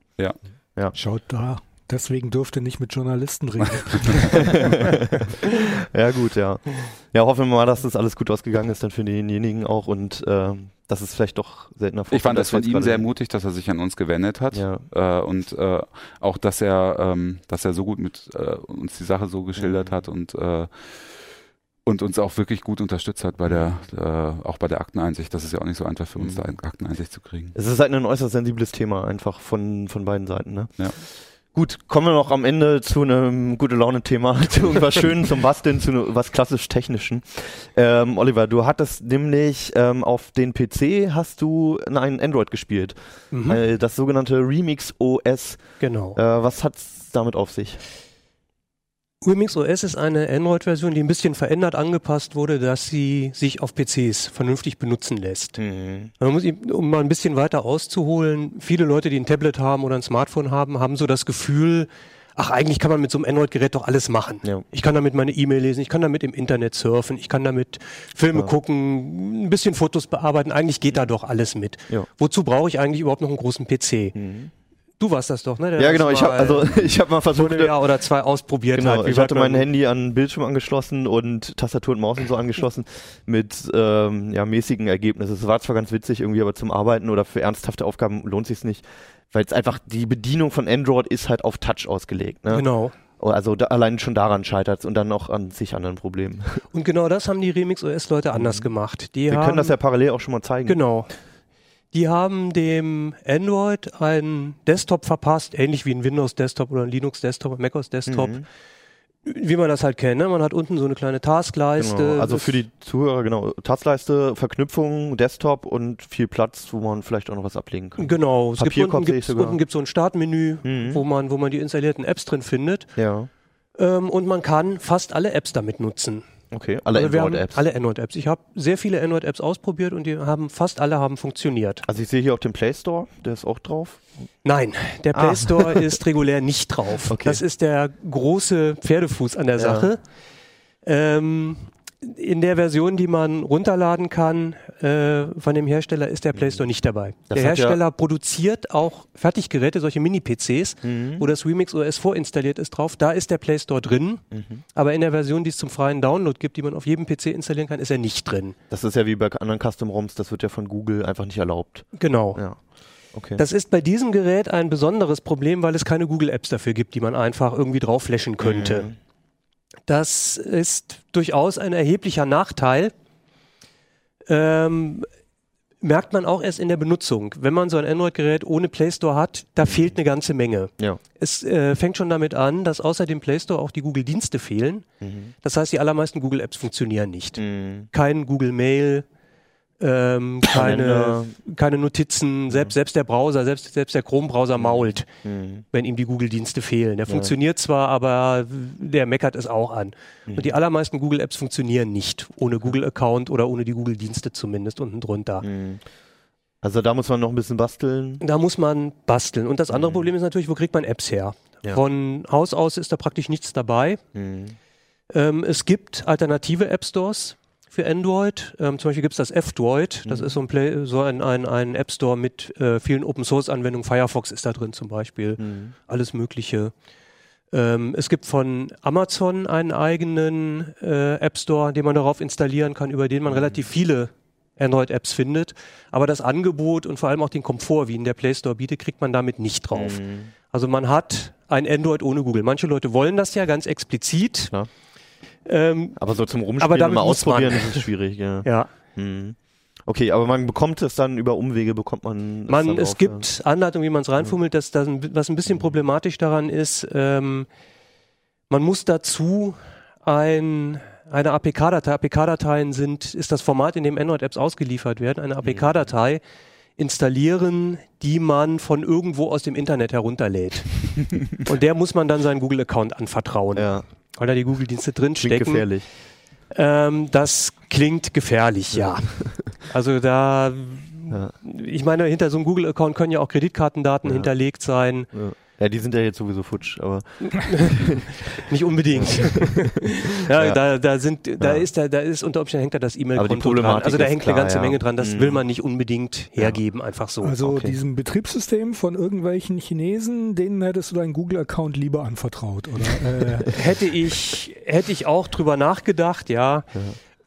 Schaut da. Deswegen dürfte nicht mit Journalisten reden. ja, gut, ja. Ja, hoffen wir mal, dass das alles gut ausgegangen ist dann für denjenigen auch und ähm, dass es vielleicht doch seltener Ich fand das von ihm sehr mutig, dass er sich an uns gewendet hat. Ja. Äh, und äh, auch, dass er, ähm, dass er so gut mit äh, uns die Sache so geschildert Mhm. hat und äh, und uns auch wirklich gut unterstützt hat bei der, äh, auch bei der Akteneinsicht. Das ist ja auch nicht so einfach für uns, Mhm. da Akteneinsicht zu kriegen. Es ist halt ein äußerst sensibles Thema, einfach von, von beiden Seiten. Ne? Ja. Gut, kommen wir noch am Ende zu einem gute Laune-Thema, zu irgendwas Schönen, zum Basteln, zu was klassisch Technischen. Ähm, Oliver, du hattest nämlich ähm, auf den PC hast du ein Android gespielt, Mhm. äh, das sogenannte Remix OS. Genau. Äh, was hat's damit auf sich? Remix OS ist eine Android-Version, die ein bisschen verändert angepasst wurde, dass sie sich auf PCs vernünftig benutzen lässt. Man muss, um mal ein bisschen weiter auszuholen, viele Leute, die ein Tablet haben oder ein Smartphone haben, haben so das Gefühl, ach, eigentlich kann man mit so einem Android-Gerät doch alles machen. Ja. Ich kann damit meine E-Mail lesen, ich kann damit im Internet surfen, ich kann damit Filme Ja. gucken, ein bisschen Fotos bearbeiten, eigentlich geht da doch alles mit. Ja. Wozu brauche ich eigentlich überhaupt noch einen großen PC? Du warst das doch, ne? der Ja, genau. Ich habe mal also ich habe mal versucht, einem Jahr oder zwei ausprobiert Genau. Wie ich hatte mein Handy an den Bildschirm angeschlossen und Tastatur und Maus und so angeschlossen mit ähm, ja, mäßigen Ergebnissen. Es war zwar ganz witzig irgendwie, aber zum Arbeiten oder für ernsthafte Aufgaben lohnt sich's nicht, weil es einfach die Bedienung von Android ist halt auf Touch ausgelegt. Ne? Genau. Also da, allein schon daran scheitert und dann auch an sich anderen Problemen. Und genau das haben die Remix OS Leute anders gemacht. Die Mhm. Wir haben, können das ja parallel auch schon mal zeigen. Genau. Die haben dem Android einen Desktop verpasst, ähnlich wie ein Windows Desktop oder ein Linux Desktop, ein macOS Desktop, Mhm. wie man das halt kennt. Ne? Man hat unten so eine kleine Taskleiste. Genau. Also für die Zuhörer, genau, Taskleiste, Verknüpfung, Desktop und viel Platz, wo man vielleicht auch noch was ablegen kann. Genau, es gibt Papierkorb unten, gibt's, unten gibt's so ein Startmenü, Mhm. wo, man, wo man die installierten Apps drin findet. Ja, Ähm, und man kann fast alle Apps damit nutzen. Okay. Alle Also Android-Apps. Alle Android-Apps. Ich habe sehr viele Android-Apps ausprobiert und die haben fast alle haben funktioniert. Also ich sehe hier auch den Play Store, der ist auch drauf. Nein, der Ah. Play Store ist regulär nicht drauf. Okay. Das ist der große Pferdefuß an der Ja. Sache. Ähm, in der Version, die man runterladen kann äh, von dem Hersteller, ist der Play Store nicht dabei. Das der hat ja- Hersteller produziert auch Fertiggeräte, solche Mini-PCs, Mhm. wo das Remix OS vorinstalliert ist drauf. Da ist der Play Store drin, Mhm. aber in der Version, die es zum freien Download gibt, die man auf jedem PC installieren kann, ist er nicht drin. Das ist ja wie bei anderen Custom-ROMs, das wird ja von Google einfach nicht erlaubt. Genau. Ja. Okay. Das ist bei diesem Gerät ein besonderes Problem, weil es keine Google-Apps dafür gibt, die man einfach irgendwie drauf flashen könnte. Mhm. Das ist durchaus ein erheblicher Nachteil. Ähm, merkt man auch erst in der Benutzung. Wenn man so ein Android-Gerät ohne Play Store hat, da fehlt eine ganze Menge. Ja. Es äh, fängt schon damit an, dass außer dem Play Store auch die Google-Dienste fehlen. Mhm. Das heißt, die allermeisten Google-Apps funktionieren nicht. Mhm. Kein Google Mail, ähm, keine, keine Notizen, selbst, selbst der Browser, selbst, selbst der Chrome-Browser mault, Mhm. wenn ihm die Google-Dienste fehlen. Der funktioniert zwar, aber der meckert es auch an. Und die allermeisten Google-Apps funktionieren nicht, ohne Google-Account oder ohne die Google-Dienste zumindest unten drunter. Mhm. Also da muss man noch ein bisschen basteln. Da muss man basteln. Und das andere Problem ist natürlich, wo kriegt man Apps her? Ja. Von Haus aus ist da praktisch nichts dabei. Mhm. Ähm, es gibt alternative App Stores für Android. Ähm, zum Beispiel gibt es das F-Droid. Das ist so ein, Play, so ein, ein, ein App Store mit äh, vielen Open Source Anwendungen. Firefox ist da drin zum Beispiel. Mhm. Alles Mögliche. Ähm, es gibt von Amazon einen eigenen äh, App Store, den man darauf installieren kann, über den man relativ viele Android-Apps findet. Aber das Angebot und vor allem auch den Komfort, wie ihn der Play Store bietet, kriegt man damit nicht drauf. Mhm. Also man hat ein Android ohne Google. Manche Leute wollen das ja ganz explizit. Klar. Ähm, Aber so zum Rumspielen Aber damit mal ausprobieren ist es schwierig. Ja. ja, Mhm. Okay, aber man bekommt es dann über Umwege, bekommt man man, dann es drauf, gibt Anleitungen, wie man es reinfummelt. Das, das, was ein bisschen problematisch daran ist, ähm, man muss dazu ein, eine APK-Datei, APK-Dateien sind, ist das Format, in dem Android-Apps ausgeliefert werden, eine APK-Datei installieren, die man von irgendwo aus dem Internet herunterlädt. Und der muss man dann seinen Google-Account anvertrauen, Ja, weil da die Google-Dienste klingt drinstecken. gefährlich. Ähm, das klingt gefährlich, ja. Also da, Ja. ich meine, hinter so einem Google-Account können ja auch Kreditkartendaten Ja. hinterlegt sein. Ja. Ja, die sind ja jetzt sowieso futsch, aber Nicht unbedingt. ja, Ja. Da, da sind, da Ja. ist da, da ist unter Umständen hängt da das E-Mail-Konto dran. Also da hängt klar, eine ganze ja. Menge dran. Das Mhm. will man nicht unbedingt hergeben, einfach so. Also okay. diesem Betriebssystem von irgendwelchen Chinesen, denen hättest du deinen Google-Account lieber anvertraut, oder? äh, hätte ich, hätte ich auch drüber nachgedacht, ja.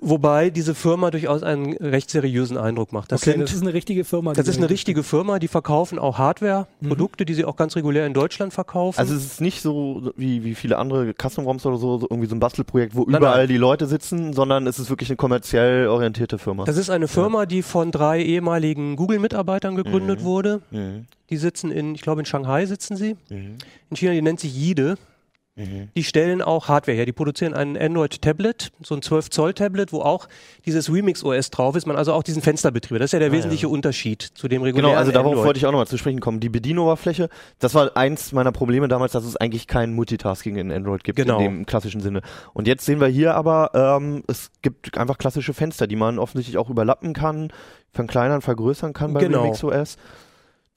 Wobei diese Firma durchaus einen recht seriösen Eindruck macht. Das okay, sind das ist eine richtige Firma. die Das ist eine richtige Firma, die verkaufen auch Hardware-Produkte, die sie auch ganz regulär in Deutschland verkaufen. also es ist nicht so wie, wie viele andere Custom-ROMs oder so, so irgendwie so ein Bastelprojekt, wo Nein, überall nein. die Leute sitzen, sondern es ist wirklich eine kommerziell orientierte Firma. das ist eine Firma, die von drei ehemaligen Google-Mitarbeitern gegründet Mhm. wurde. mhm. Die sitzen in, ich glaube in Shanghai sitzen sie. Mhm. In China, die nennt sich Yide. Mhm. Die stellen auch Hardware her. Die produzieren ein Android-Tablet, so ein 12-Zoll-Tablet, wo auch dieses Remix-OS drauf ist. Man also auch diesen Fensterbetrieb. Das ist ja der Ah, wesentliche ja. Unterschied zu dem regulären Genau, also darauf Android. wollte ich auch nochmal zu sprechen kommen. Die Bedienoberfläche, das war eins meiner Probleme damals, dass es eigentlich kein Multitasking in Android gibt, Genau. in dem klassischen Sinne. Und jetzt sehen wir hier aber, ähm, es gibt einfach klassische Fenster, die man offensichtlich auch überlappen kann, verkleinern, vergrößern kann bei Genau. Remix OS.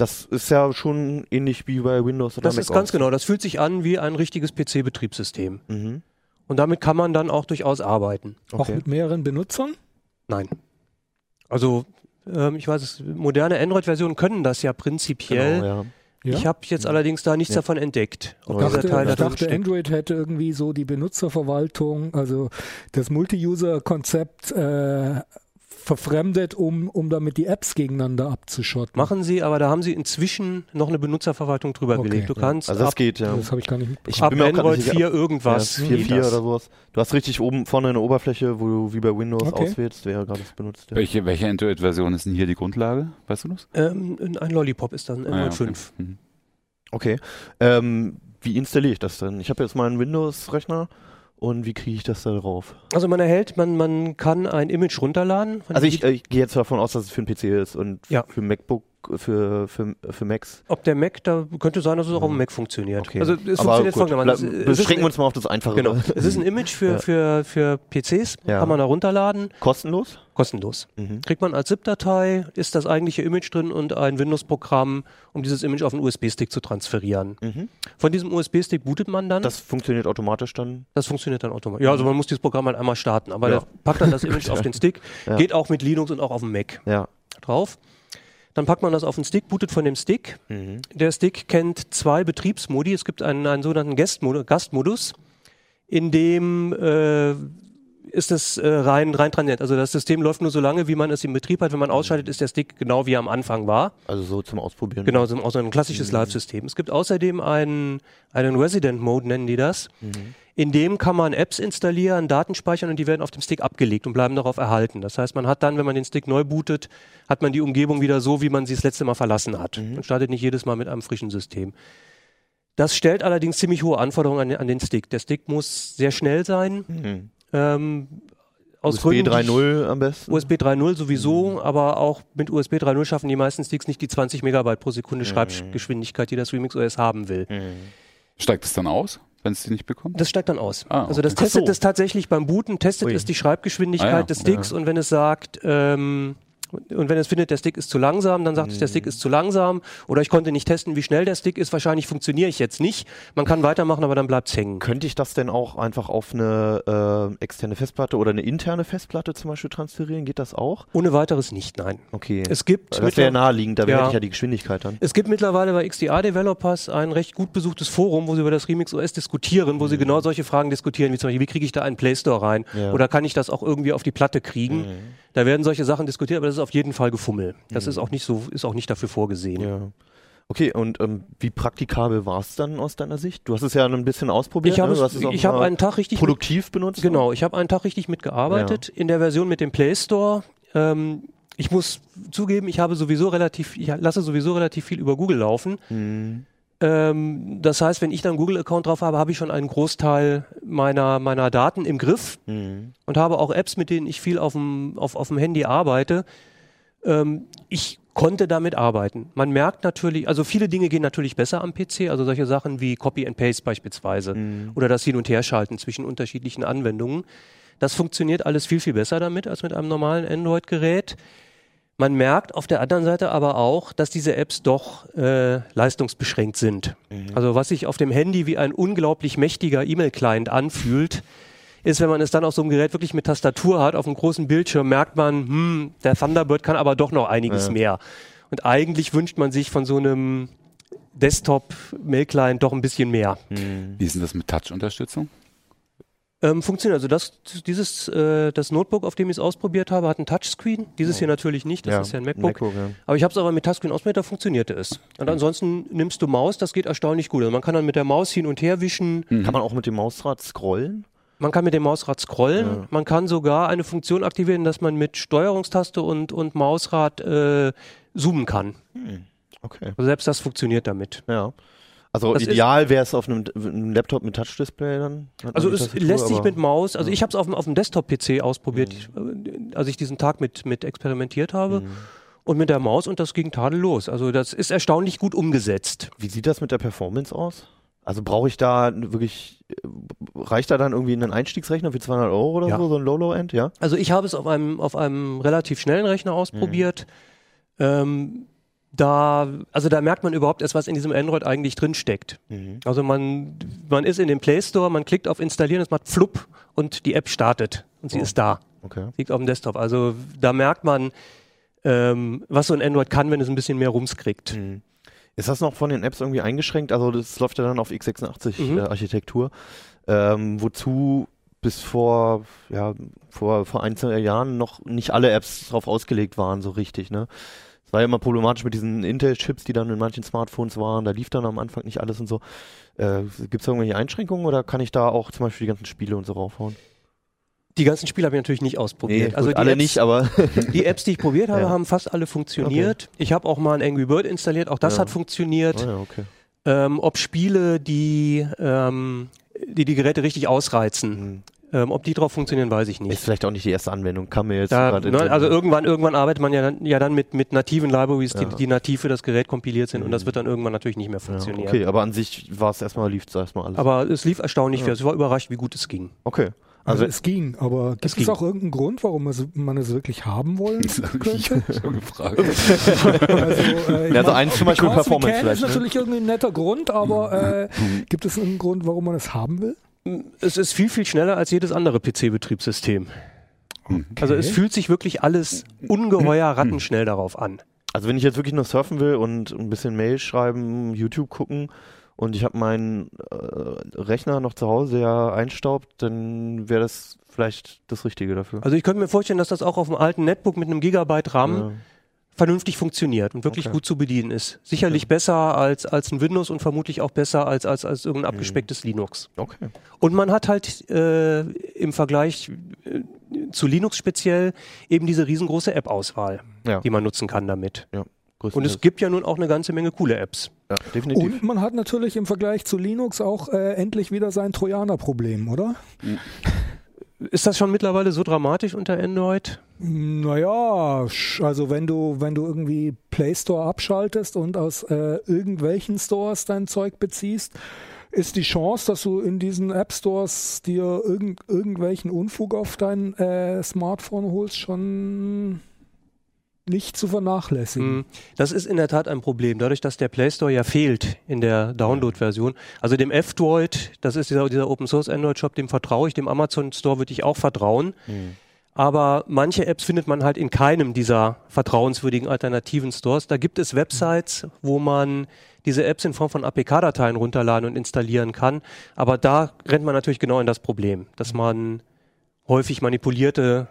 Das ist ja schon ähnlich wie bei Windows oder Das Mac ist ganz OS. genau. Das fühlt sich an wie ein richtiges PC-Betriebssystem. Mhm. Und damit kann man dann auch durchaus arbeiten. Auch Okay. mit mehreren Benutzern? Nein. Also, ähm, ich weiß es, moderne Android-Versionen können das ja prinzipiell. Genau, ja. Ja? Ich habe jetzt allerdings da nichts Ja. davon entdeckt. Ob Ich dachte, Teil ich dachte. Android hätte irgendwie so die Benutzerverwaltung, also das Multi-User-Konzept äh, verfremdet, um, um damit die Apps gegeneinander abzuschotten. Machen sie, aber da haben sie inzwischen noch eine Benutzerverwaltung drüber Okay, gelegt. Du ja. kannst Also das ab, geht, ja. Das habe ich gar nicht mitbekommen. Ich ab bin mir auch grad Android nicht sicher, 4 irgendwas. Ja, 4, geht 4 das. oder sowas. Du hast richtig oben vorne eine Oberfläche, wo du wie bei Windows Okay. auswählst, wer gerade das benutzt. Ja. Welche, welche Android-Version ist denn hier die Grundlage? Weißt du das? Ähm, ein Lollipop ist dann Ah, Android ja, okay. 5. Mhm. Okay. Ähm, wie installiere ich das denn? Ich habe jetzt mal einen Windows-Rechner und wie kriege ich das da drauf? Also man erhält, man, man kann ein Image runterladen. Also ich, äh, ich gehe jetzt davon aus, dass es für einen PC ist und Ja. für MacBook, für, für, für Macs. ob der Mac, da könnte sein, dass es auch auf dem Mac funktioniert. Okay. Also es Aber funktioniert folgendermaßen. beschränken wir uns mal auf das Einfache. Genau. Es ist ein Image für, Ja. für, für PCs, Ja. kann man da runterladen. Kostenlos? Kostenlos. Mhm. Kriegt man als ZIP-Datei, ist das eigentliche Image drin und ein Windows-Programm, um dieses Image auf einen USB-Stick zu transferieren. Mhm. Von diesem USB-Stick bootet man dann. Das funktioniert automatisch dann. Das funktioniert dann automatisch. Ja, also man muss dieses Programm halt einmal starten, aber Ja. der packt dann das Image auf den Stick, Ja. geht auch mit Linux und auch auf dem Mac Ja. drauf. Dann packt man das auf den Stick, bootet von dem Stick. Mhm. Der Stick kennt zwei Betriebsmodi. Es gibt einen, einen sogenannten Gastmodus, Gastmodus, in dem äh, ist es äh, rein, rein transient. Also das System läuft nur so lange, wie man es im Betrieb hat. Wenn man ausschaltet, ist der Stick genau wie er am Anfang war. Also so zum Ausprobieren. Genau, so ein klassisches Live-System. Es gibt außerdem einen, einen Resident-Mode, nennen die das. In dem kann man Apps installieren, Daten speichern und die werden auf dem Stick abgelegt und bleiben darauf erhalten. Das heißt, man hat dann, wenn man den Stick neu bootet, hat man die Umgebung wieder so, wie man sie das letzte Mal verlassen hat. Man startet nicht jedes Mal mit einem frischen System. Das stellt allerdings ziemlich hohe Anforderungen an, den- an den Stick. Der Stick muss sehr schnell sein. Mhm. Ähm, aus USB Gründen, die ich- 3.0 am besten. USB 3.0 sowieso, aber auch mit USB 3.0 schaffen die meisten Sticks nicht die 20 Megabyte pro Sekunde Schreibgeschwindigkeit, die das Remix OS haben will. Steigt es dann aus, wenn es die nicht bekommt? Das steigt dann aus. Ah, Also das okay. testet Ach so. es tatsächlich beim Booten, testet Ui. es die Schreibgeschwindigkeit Ah ja, des Sticks und wenn es sagt, ähm, und wenn es findet, der Stick ist zu langsam, dann sagt es, der Stick ist zu langsam oder ich konnte nicht testen, wie schnell der Stick ist, wahrscheinlich funktioniere ich jetzt nicht. Man kann weitermachen, aber dann bleibt es hängen. Könnte ich das denn auch einfach auf eine äh, externe Festplatte oder eine interne Festplatte zum Beispiel transferieren? Geht das auch? Ohne weiteres nicht, nein. Okay. Es gibt das wäre naheliegend, da Ja. hätte ich ja die Geschwindigkeit dann. Es gibt mittlerweile bei XDA Developers ein recht gut besuchtes Forum, wo sie über das Remix OS diskutieren, wo sie genau solche Fragen diskutieren, wie zum Beispiel, wie kriege ich da einen Play Store rein? Ja. Oder kann ich das auch irgendwie auf die Platte kriegen? Da werden solche Sachen diskutiert, aber das ist auf jeden Fall Gefummel. Das ist auch nicht so, ist auch nicht dafür vorgesehen. Ja. Okay, und ähm, wie praktikabel war es dann aus deiner Sicht? Du hast es ja ein bisschen ausprobiert. Ich habe ne? Ich hab einen Tag richtig mit, produktiv benutzt. genau, ich habe einen Tag richtig mitgearbeitet in der Version mit dem Play Store. Ähm, ich muss zugeben, ich habe sowieso relativ, ich lasse sowieso relativ viel über Google laufen. Mhm. Ähm, das heißt, wenn ich dann einen Google-Account drauf habe, habe ich schon einen Großteil meiner, meiner Daten im Griff Mhm. und habe auch Apps, mit denen ich viel auf dem, auf, auf dem Handy arbeite. Ähm, ich konnte damit arbeiten. Man merkt natürlich, also viele Dinge gehen natürlich besser am PC, also solche Sachen wie Copy and Paste beispielsweise oder das Hin- und Herschalten zwischen unterschiedlichen Anwendungen. Das funktioniert alles viel, viel besser damit als mit einem normalen Android-Gerät. Man merkt auf der anderen Seite aber auch, dass diese Apps doch äh, leistungsbeschränkt sind. Also was sich auf dem Handy wie ein unglaublich mächtiger E-Mail-Client anfühlt, ist, wenn man es dann auf so einem Gerät wirklich mit Tastatur hat, auf einem großen Bildschirm, merkt man, hm, der Thunderbird kann aber doch noch einiges Ja. mehr. Und eigentlich wünscht man sich von so einem Desktop-Mail-Client doch ein bisschen mehr. Wie ist denn das mit Touch-Unterstützung? Ähm, funktioniert. Also das, dieses, äh, das Notebook, auf dem ich es ausprobiert habe, hat ein Touchscreen. Dieses hier natürlich nicht, das ist ja ein MacBook. ja. Aber ich habe es aber mit Touchscreen ausprobiert, da funktionierte es. Und ansonsten nimmst du Maus, das geht erstaunlich gut. Also man kann dann mit der Maus hin und her wischen. Kann man auch mit dem Mausrad scrollen? Man kann mit dem Mausrad scrollen. Ja. Man kann sogar eine Funktion aktivieren, dass man mit Steuerungstaste und, und Mausrad äh, zoomen kann. Okay. Also selbst das funktioniert damit. Ja. Also Das ideal wäre es auf einem, einem Laptop mit Touch-Display dann. Also es Tastatur, lässt sich mit Maus, also ich habe es auf dem, auf dem Desktop-PC ausprobiert, äh, als ich diesen Tag mit, mit experimentiert habe. Und mit der Maus und das ging tadellos. Also das ist erstaunlich gut umgesetzt. Wie sieht das mit der Performance aus? Also brauche ich da wirklich, reicht da dann irgendwie ein Einstiegsrechner für 200 Euro oder Ja. so, so ein Low-Low-End, ja? Also ich habe es auf einem, auf einem relativ schnellen Rechner ausprobiert. Ähm, da, also da merkt man überhaupt erst, was in diesem Android eigentlich drin steckt. Also man, man ist in dem Play Store, man klickt auf Installieren, es macht flupp und die App startet und sie Oh. ist da, Okay. liegt auf dem Desktop. Also da merkt man, ähm, was so ein Android kann, wenn es ein bisschen mehr Rums kriegt. Ist das noch von den Apps irgendwie eingeschränkt? Also das läuft ja dann auf x86 Mhm. äh, Architektur. Ähm, wozu bis vor, ja, vor, vor ein, zwei Jahren noch nicht alle Apps drauf ausgelegt waren, so richtig, ne? Es war ja immer problematisch mit diesen Intel-Chips, die dann in manchen Smartphones waren. Da lief dann am Anfang nicht alles und so. Äh, Gibt es irgendwelche Einschränkungen oder kann ich da auch zum Beispiel die ganzen Spiele und so raufhauen? Die ganzen Spiele habe ich natürlich nicht ausprobiert. gut, also die alle Apps, nicht, aber Die Apps, die ich probiert habe, Ja. haben fast alle funktioniert. Ich habe auch mal ein Angry Bird installiert, auch das Ja. hat funktioniert. Oh ja, okay. Ähm, ob Spiele, die, ähm, die die Geräte richtig ausreizen, Mhm. ähm, ob die drauf funktionieren, weiß ich Ist nicht. vielleicht auch nicht die erste Anwendung. Kann mir jetzt Da, gerade ne, also irgendwann, irgendwann arbeitet man ja dann, ja dann mit, mit nativen Libraries, die, Ja. die nativ für das Gerät kompiliert sind und das wird dann irgendwann natürlich nicht mehr ja, funktionieren. okay, aber an sich war es erstmal, lief es erstmal alles. Aber es lief erstaunlich Ja. viel. Also ich war überrascht, wie gut es ging. Okay. Also, Also- es ging, aber gibt es, ging. auch irgendeinen Grund, warum man es, man es wirklich haben wollen Das ich könnte? schon gefragt. Also, äh, ich Ja, also eins zum Beispiel Performance vielleicht, ist ne? natürlich irgendwie ein netter Grund, aber äh, gibt es einen Grund, warum man es haben will? Es ist viel, viel schneller als jedes andere PC-Betriebssystem. Hm. Also es fühlt sich wirklich alles ungeheuer rattenschnell darauf an. Also wenn ich jetzt wirklich nur surfen will und ein bisschen Mail schreiben, YouTube gucken und ich habe meinen äh, Rechner noch zu Hause, der einstaubt, dann wäre das vielleicht das Richtige dafür. Also ich könnte mir vorstellen, dass das auch auf einem alten Netbook mit einem Gigabyte RAM Ja. vernünftig funktioniert und wirklich Okay. gut zu bedienen ist. Sicherlich besser als, als ein Windows und vermutlich auch besser als, als, als irgendein abgespecktes Linux. Okay. Und man hat halt äh, im Vergleich äh, zu Linux speziell eben diese riesengroße App-Auswahl, Ja. die man nutzen kann damit. Und es gibt ja nun auch eine ganze Menge coole Apps. ja, definitiv. Und man hat natürlich im Vergleich zu Linux auch äh, endlich wieder sein Trojaner-Problem, oder? Ist das schon mittlerweile so dramatisch unter Android? Naja, also wenn du, wenn du irgendwie Play Store abschaltest und aus äh, irgendwelchen Stores dein Zeug beziehst, ist die Chance, dass du in diesen App Stores dir irgend, irgendwelchen Unfug auf dein äh, Smartphone holst, schon nicht zu vernachlässigen. Mhm. Das ist in der Tat ein Problem, dadurch, dass der Play Store ja fehlt in der Download-Version. Also dem F-Droid, das ist dieser, dieser Open Source Android Shop, dem vertraue ich, dem Amazon Store würde ich auch vertrauen. Aber manche Apps findet man halt in keinem dieser vertrauenswürdigen alternativen Stores. Da gibt es Websites, wo man diese Apps in Form von APK-Dateien runterladen und installieren kann. Aber da rennt man natürlich genau in das Problem, dass man häufig manipulierte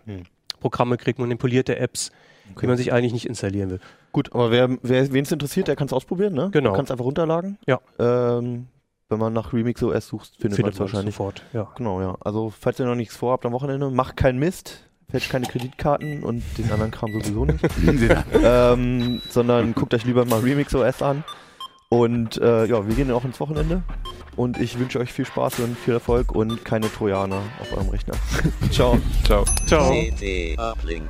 Programme kriegt, manipulierte Apps, die man sich eigentlich nicht installieren will. Gut, aber wer, wer wen es interessiert, der kann es ausprobieren, ne? Genau. Du kannst einfach runterladen. Ja. Ähm, wenn man nach Remix OS sucht, findet, man es man wahrscheinlich. sofort. Ja. Genau, ja. Also, falls ihr noch nichts vorhabt am Wochenende, macht keinen Mist, fälscht keine Kreditkarten und den anderen Kram sowieso nicht. ähm, sondern guckt euch lieber mal Remix OS an. Und äh, ja, wir gehen auch ins Wochenende. Und ich wünsche euch viel Spaß und viel Erfolg und keine Trojaner auf eurem Rechner. Ciao. Ciao. Ciao. CT Uplink.